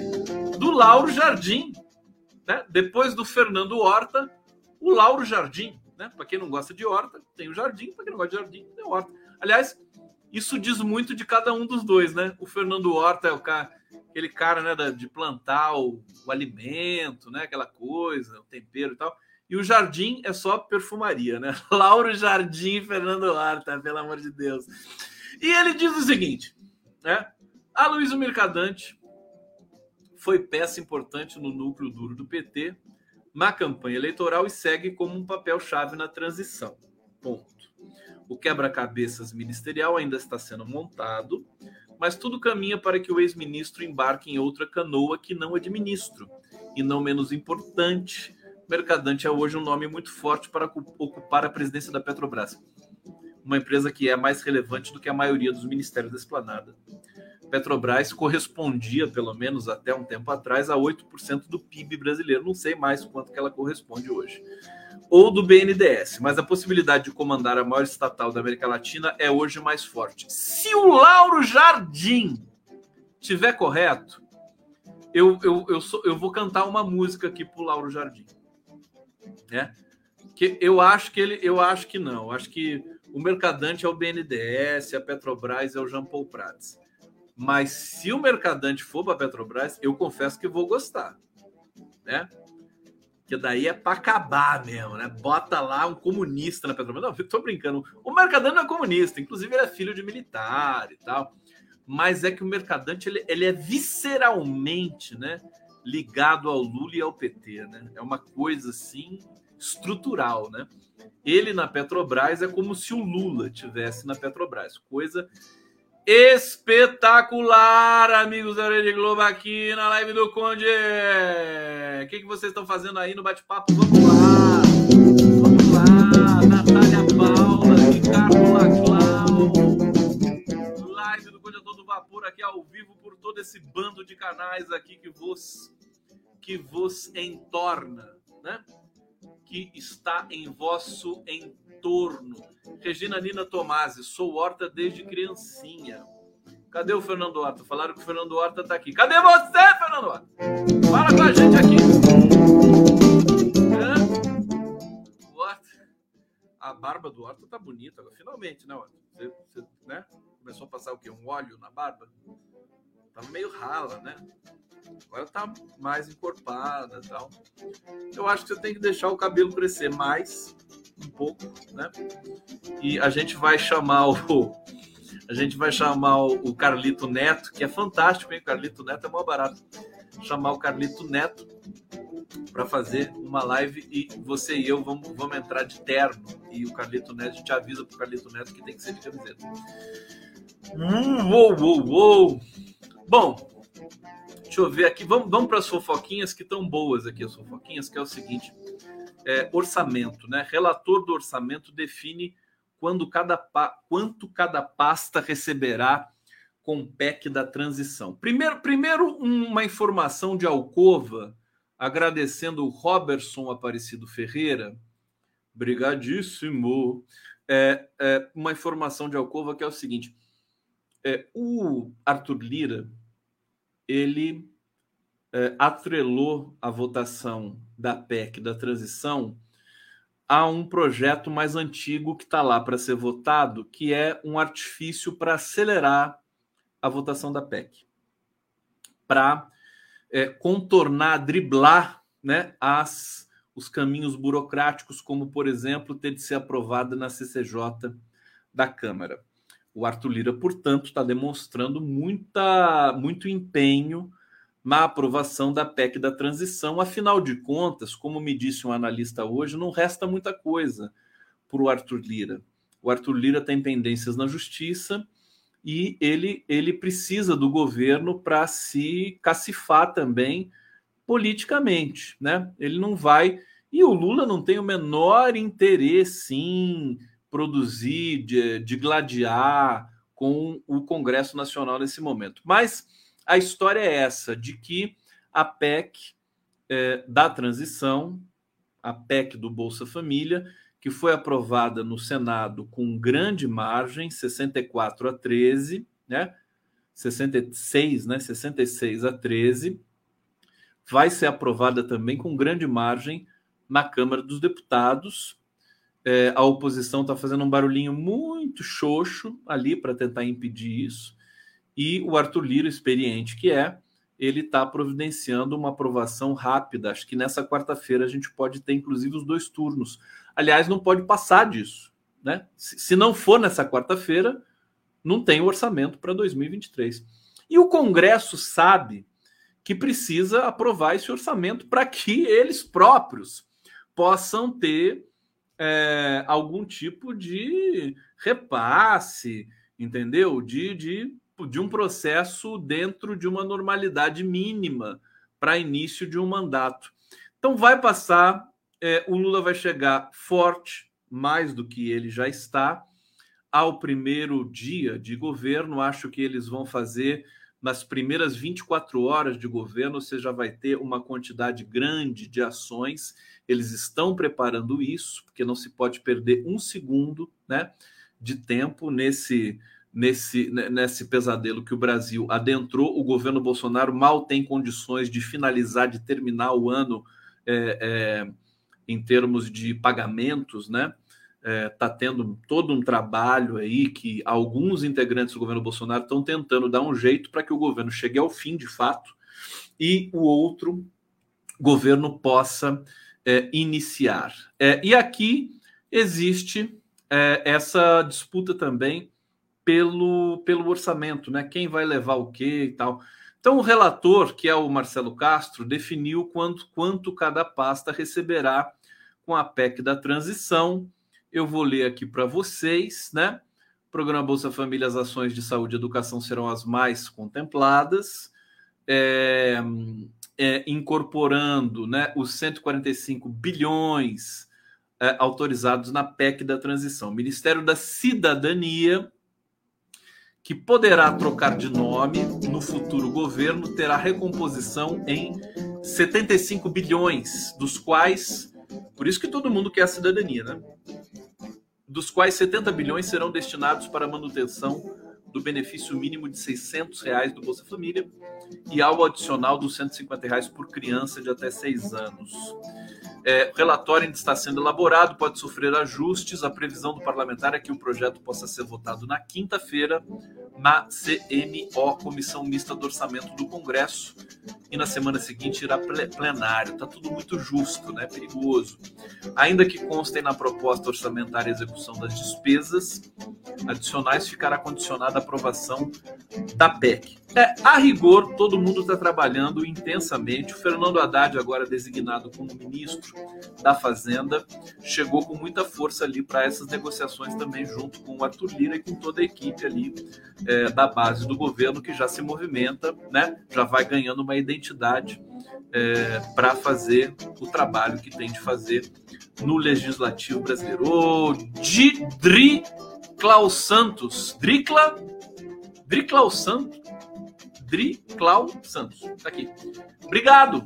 A: do Lauro Jardim, né? Depois do Fernando Horta, o Lauro Jardim, né? Para quem não gosta de horta, tem o jardim, para quem não gosta de jardim, tem horta. Aliás, isso diz muito de cada um dos dois, né? O Fernando Horta é o cara, aquele cara, né, de plantar o, o alimento, né, aquela coisa, o tempero e tal. E o jardim é só perfumaria, né? Lauro Jardim Fernando Horta, pelo amor de Deus. E ele diz o seguinte, né? A Luísa Mercadante foi peça importante no núcleo duro do PT na campanha eleitoral e segue como um papel-chave na transição. Ponto. O quebra-cabeças ministerial ainda está sendo montado, mas tudo caminha para que o ex-ministro embarque em outra canoa que não administro. E não menos importante, Mercadante é hoje um nome muito forte para ocupar a presidência da Petrobras, uma empresa que é mais relevante do que a maioria dos ministérios da esplanada. Petrobras correspondia, pelo menos até um tempo atrás, a 8% do PIB brasileiro. Não sei mais quanto que ela corresponde hoje. Ou do BNDES, mas a possibilidade de comandar a maior estatal da América Latina é hoje mais forte. Se o Lauro Jardim tiver correto, eu, eu, eu, sou, eu vou cantar uma música aqui pro Lauro Jardim né? Que eu acho que ele, eu acho que não. Eu acho que o Mercadante é o BNDES, a Petrobras é o Jean Paul Prats. Mas se o Mercadante for para a Petrobras, eu confesso que vou gostar, né? Que daí é para acabar mesmo, né? Bota lá um comunista na Petrobras. Não, eu tô brincando. O Mercadante não é comunista, inclusive ele é filho de militar e tal. Mas é que o Mercadante ele, ele é visceralmente, né? ligado ao Lula e ao PT, né? É uma coisa assim estrutural, né? Ele na Petrobras é como se o Lula tivesse na Petrobras, coisa espetacular, amigos da Rede Globo aqui na live do Conde. O que, que vocês estão fazendo aí no bate-papo? Vamos lá, vamos lá, Natália Paula, Ricardo Laclau, live do Conde a todo vapor aqui ao vivo por todo esse bando de canais aqui que vos que vos entorna, né? Que está em vosso entorno. Regina Nina Tomasi, sou Horta desde criancinha. Cadê o Fernando Horta? Falaram que o Fernando Horta está aqui. Cadê você, Fernando Horta? Fala com a gente aqui. Horta. A barba do Horta tá bonita, finalmente, né, Horta? Você, você né? começou a passar o quê? Um óleo na barba? Tava meio rala, né? Agora tá mais encorpada tal. Eu acho que você tem que deixar o cabelo crescer mais um pouco, né? E a gente vai chamar o a gente vai chamar o Carlito Neto, que é fantástico, hein? O Carlito Neto é mó barato. Chamar o Carlito Neto para fazer uma live e você e eu vamos, vamos entrar de terno. E o Carlito Neto, a gente avisa pro Carlito Neto que tem que ser de camiseta. Hum, uou, uou, uou. Bom, Deixa eu ver aqui. Vamos, vamos para as fofoquinhas que estão boas aqui, as fofoquinhas, que é o seguinte: é, orçamento, né? Relator do orçamento define quando cada, quanto cada pasta receberá com o PEC da transição. Primeiro, primeiro uma informação de Alcova, agradecendo o Robertson Aparecido Ferreira. Brigadíssimo. É, é, uma informação de Alcova que é o seguinte: é, o Arthur Lira ele é, atrelou a votação da PEC da transição a um projeto mais antigo que está lá para ser votado, que é um artifício para acelerar a votação da PEC, para é, contornar, driblar né, as, os caminhos burocráticos, como, por exemplo, ter de ser aprovada na CCJ da Câmara. O Arthur Lira, portanto, está demonstrando muita, muito empenho na aprovação da PEC da transição. Afinal de contas, como me disse um analista hoje, não resta muita coisa, para o Arthur Lira. O Arthur Lira tem pendências na justiça e ele, ele precisa do governo para se cacifar também politicamente, né? Ele não vai e o Lula não tem o menor interesse em produzir, de, de gladiar com o Congresso Nacional nesse momento. Mas a história é essa, de que a PEC é, da transição, a PEC do Bolsa Família, que foi aprovada no Senado com grande margem, 64 a 13, né? 66, né? 66 a 13, vai ser aprovada também com grande margem na Câmara dos Deputados. É, a oposição está fazendo um barulhinho muito xoxo ali para tentar impedir isso. E o Arthur Lira, experiente que é, ele está providenciando uma aprovação rápida. Acho que nessa quarta-feira a gente pode ter, inclusive, os dois turnos. Aliás, não pode passar disso. Né? Se não for nessa quarta-feira, não tem orçamento para 2023. E o Congresso sabe que precisa aprovar esse orçamento para que eles próprios possam ter é, algum tipo de repasse, entendeu? De, de, de um processo dentro de uma normalidade mínima para início de um mandato. Então vai passar, é, o Lula vai chegar forte, mais do que ele já está, ao primeiro dia de governo. Acho que eles vão fazer nas primeiras 24 horas de governo, você já vai ter uma quantidade grande de ações eles estão preparando isso, porque não se pode perder um segundo né, de tempo nesse, nesse, nesse pesadelo que o Brasil adentrou. O governo Bolsonaro mal tem condições de finalizar, de terminar o ano é, é, em termos de pagamentos, né? Está é, tá tendo todo um trabalho aí que alguns integrantes do governo Bolsonaro estão tentando dar um jeito para que o governo chegue ao fim de fato e o outro governo possa é, iniciar. É, e aqui existe é, essa disputa também pelo, pelo orçamento, né? Quem vai levar o quê e tal. Então, o relator, que é o Marcelo Castro, definiu quanto, quanto cada pasta receberá com a PEC da transição. Eu vou ler aqui para vocês, né? Programa Bolsa Família, as ações de saúde e educação serão as mais contempladas. É, é, incorporando né, os 145 bilhões é, autorizados na PEC da transição. Ministério da Cidadania, que poderá trocar de nome no futuro governo, terá recomposição em 75 bilhões, dos quais, por isso que todo mundo quer a cidadania, né? Dos quais 70 bilhões serão destinados para a manutenção do benefício mínimo de 600 reais do Bolsa Família e algo adicional dos 150 reais por criança de até seis anos. É, o relatório ainda está sendo elaborado, pode sofrer ajustes. A previsão do parlamentar é que o projeto possa ser votado na quinta-feira na CMO, Comissão Mista do Orçamento do Congresso, e na semana seguinte irá plenário. Está tudo muito justo, né? Perigoso. Ainda que constem na proposta orçamentária a execução das despesas adicionais, ficará condicionada a aprovação da PEC. É, a rigor, todo mundo está trabalhando intensamente. O Fernando Haddad, agora designado como ministro da Fazenda, chegou com muita força ali para essas negociações também, junto com o Arthur Lira e com toda a equipe ali é, da base do governo que já se movimenta, né? já vai ganhando uma identidade é, para fazer o trabalho que tem de fazer no Legislativo brasileiro. Ô, Dri Klaus Santos, Dricla, Driclau Santos, Driclau Santos, tá aqui. Obrigado.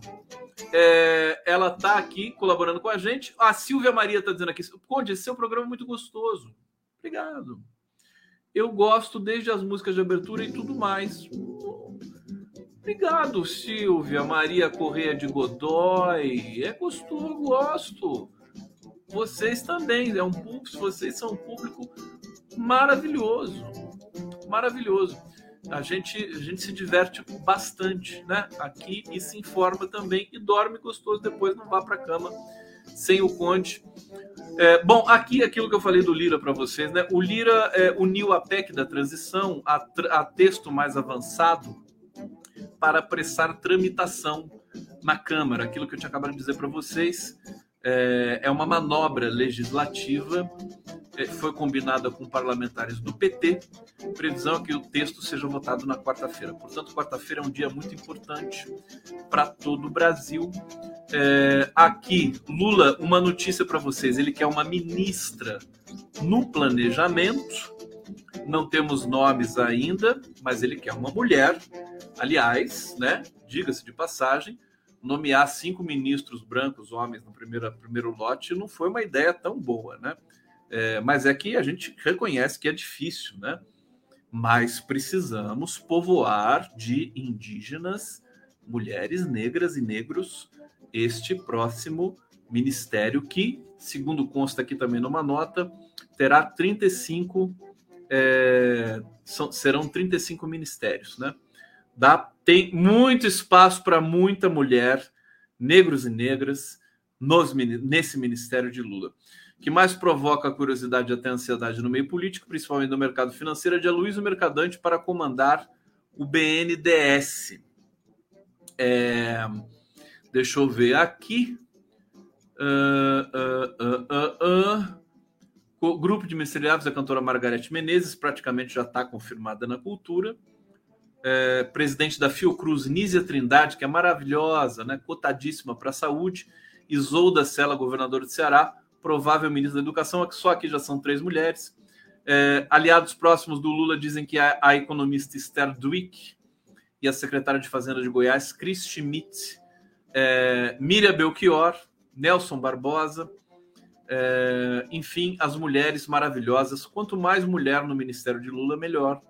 A: É, ela está aqui colaborando com a gente. A Silvia Maria está dizendo aqui, Conde, esse seu programa é muito gostoso. Obrigado. Eu gosto desde as músicas de abertura e tudo mais. Obrigado, Silvia Maria Correia de Godoy. É gostoso, gosto. Vocês também, é um vocês são um público maravilhoso. Maravilhoso. A gente, a gente se diverte bastante, né? Aqui e se informa também e dorme gostoso depois não vá para cama sem o Conde. É, bom, aqui aquilo que eu falei do Lira para vocês, né? O Lira é, uniu a PEC da transição a, a texto mais avançado para apressar tramitação na Câmara. Aquilo que eu tinha acabado de dizer para vocês, é, é uma manobra legislativa é, foi combinada com parlamentares do PT. Previsão é que o texto seja votado na quarta-feira. Portanto, quarta-feira é um dia muito importante para todo o Brasil. É, aqui, Lula, uma notícia para vocês: ele quer uma ministra no planejamento. Não temos nomes ainda, mas ele quer uma mulher. Aliás, né? Diga-se de passagem, nomear cinco ministros brancos, homens, no primeiro, primeiro lote, não foi uma ideia tão boa, né? É, mas é que a gente reconhece que é difícil, né? Mas precisamos povoar de indígenas, mulheres negras e negros este próximo ministério que, segundo consta aqui também numa nota, terá 35 é, são, serão 35 ministérios, né? Dá, tem muito espaço para muita mulher, negros e negras, nos, nesse ministério de Lula que mais provoca curiosidade e até ansiedade no meio político, principalmente no mercado financeiro, é de Aloysio Mercadante para comandar o BNDES. É, deixa eu ver aqui. Uh, uh, uh, o grupo de ministeriais da cantora Margarete Menezes praticamente já está confirmada na cultura. É, presidente da Fiocruz, Nízia Trindade, que é maravilhosa, né, cotadíssima para a saúde. Isolda Sela, governador de Ceará provável ministro da Educação, que só aqui já são três mulheres. É, aliados próximos do Lula dizem que a, a, economista Esther Duick e a secretária de Fazenda de Goiás, Chris Schmidt, é, Miriam Belchior, Nelson Barbosa, é, enfim, as mulheres maravilhosas. Quanto mais mulher no Ministério de Lula, melhor.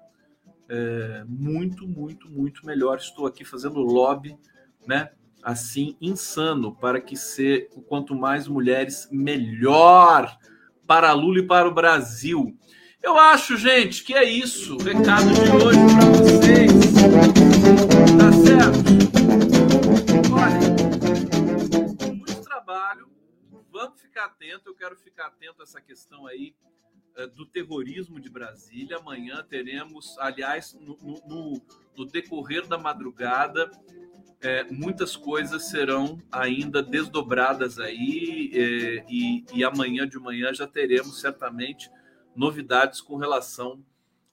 A: É, muito, muito, muito melhor. Estou aqui fazendo lobby, né? assim insano para que ser quanto mais mulheres melhor para Lula e para o Brasil. Eu acho, gente, que é isso. Recado de hoje para vocês. Tá certo? Olha, muito trabalho. Vamos ficar atento. Eu quero ficar atento a essa questão aí do terrorismo de Brasília. Amanhã teremos, aliás, no, no, no decorrer da madrugada, é, muitas coisas serão ainda desdobradas aí é, e, e, amanhã de manhã já teremos certamente novidades com relação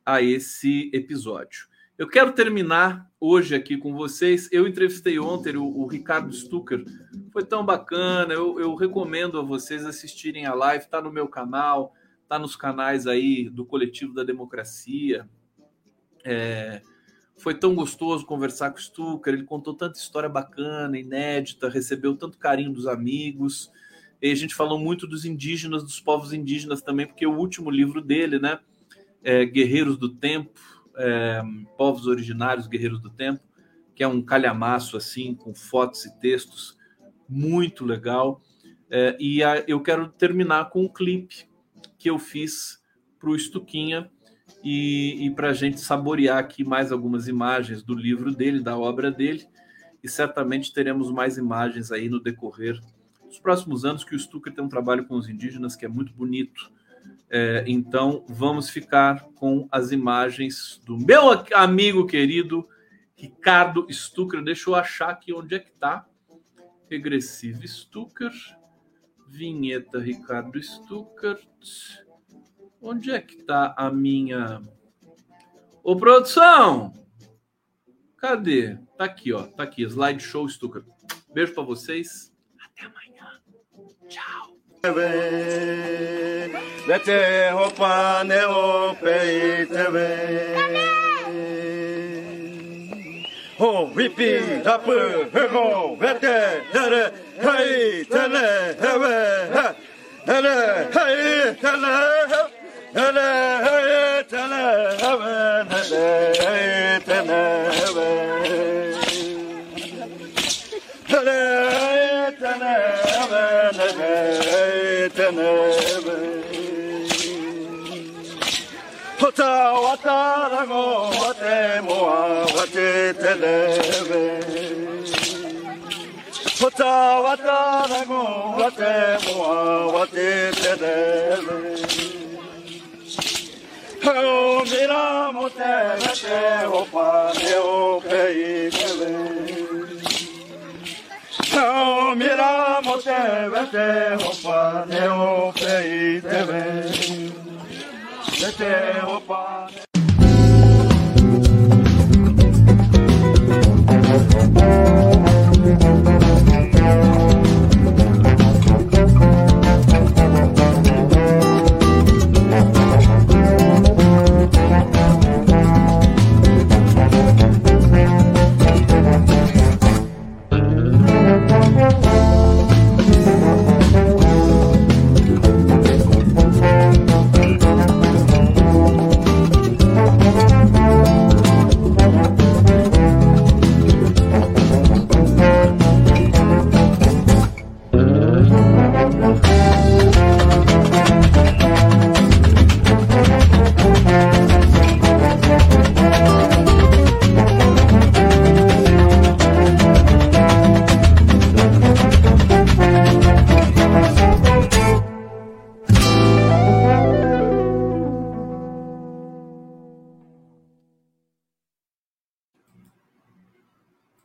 A: a esse episódio. Eu quero terminar hoje aqui com vocês. Eu entrevistei ontem o, o Ricardo Stucker, foi tão bacana. Eu, eu recomendo a vocês assistirem a live, está no meu canal, está nos canais aí do Coletivo da Democracia. É, foi tão gostoso conversar com o Stucker, ele contou tanta história bacana, inédita, recebeu tanto carinho dos amigos. E a gente falou muito dos indígenas, dos povos indígenas também, porque o último livro dele, né, é Guerreiros do Tempo, é, Povos Originários, Guerreiros do Tempo, que é um calhamaço assim, com fotos e textos, muito legal. É, e a, eu quero terminar com um clipe que eu fiz para o Stuquinha, e, e para a gente saborear aqui mais algumas imagens do livro dele, da obra dele, e certamente teremos mais imagens aí no decorrer dos próximos anos, que o Stucker tem um trabalho com os indígenas que é muito bonito. É, então, vamos ficar com as imagens do meu amigo querido Ricardo Stucker. Deixa eu achar aqui onde é que está. Regressive Stucker. Vinheta Ricardo Stucker. Onde é que tá a minha. Ô, produção! Cadê? Tá aqui, ó. Tá aqui, slideshow Stuka. Beijo para vocês. Até amanhã. Tchau. Ho, whippy, rapper, vete, هاي تلا هوا هلا هاي تلا هلا هاي تلا هوا هلا هاي تلا هوا هلا هاي تلا هوا هلا هاي تلا هوا هتا وتا رغو وتا موا وتا تلا هوا rago wate moa wate tele heaven. Hota wata rago wate moa wate tele heaven. O mira mote o pane o pei kele
D: Não miramos teve te roupa, te roupa e te vem. Te roupa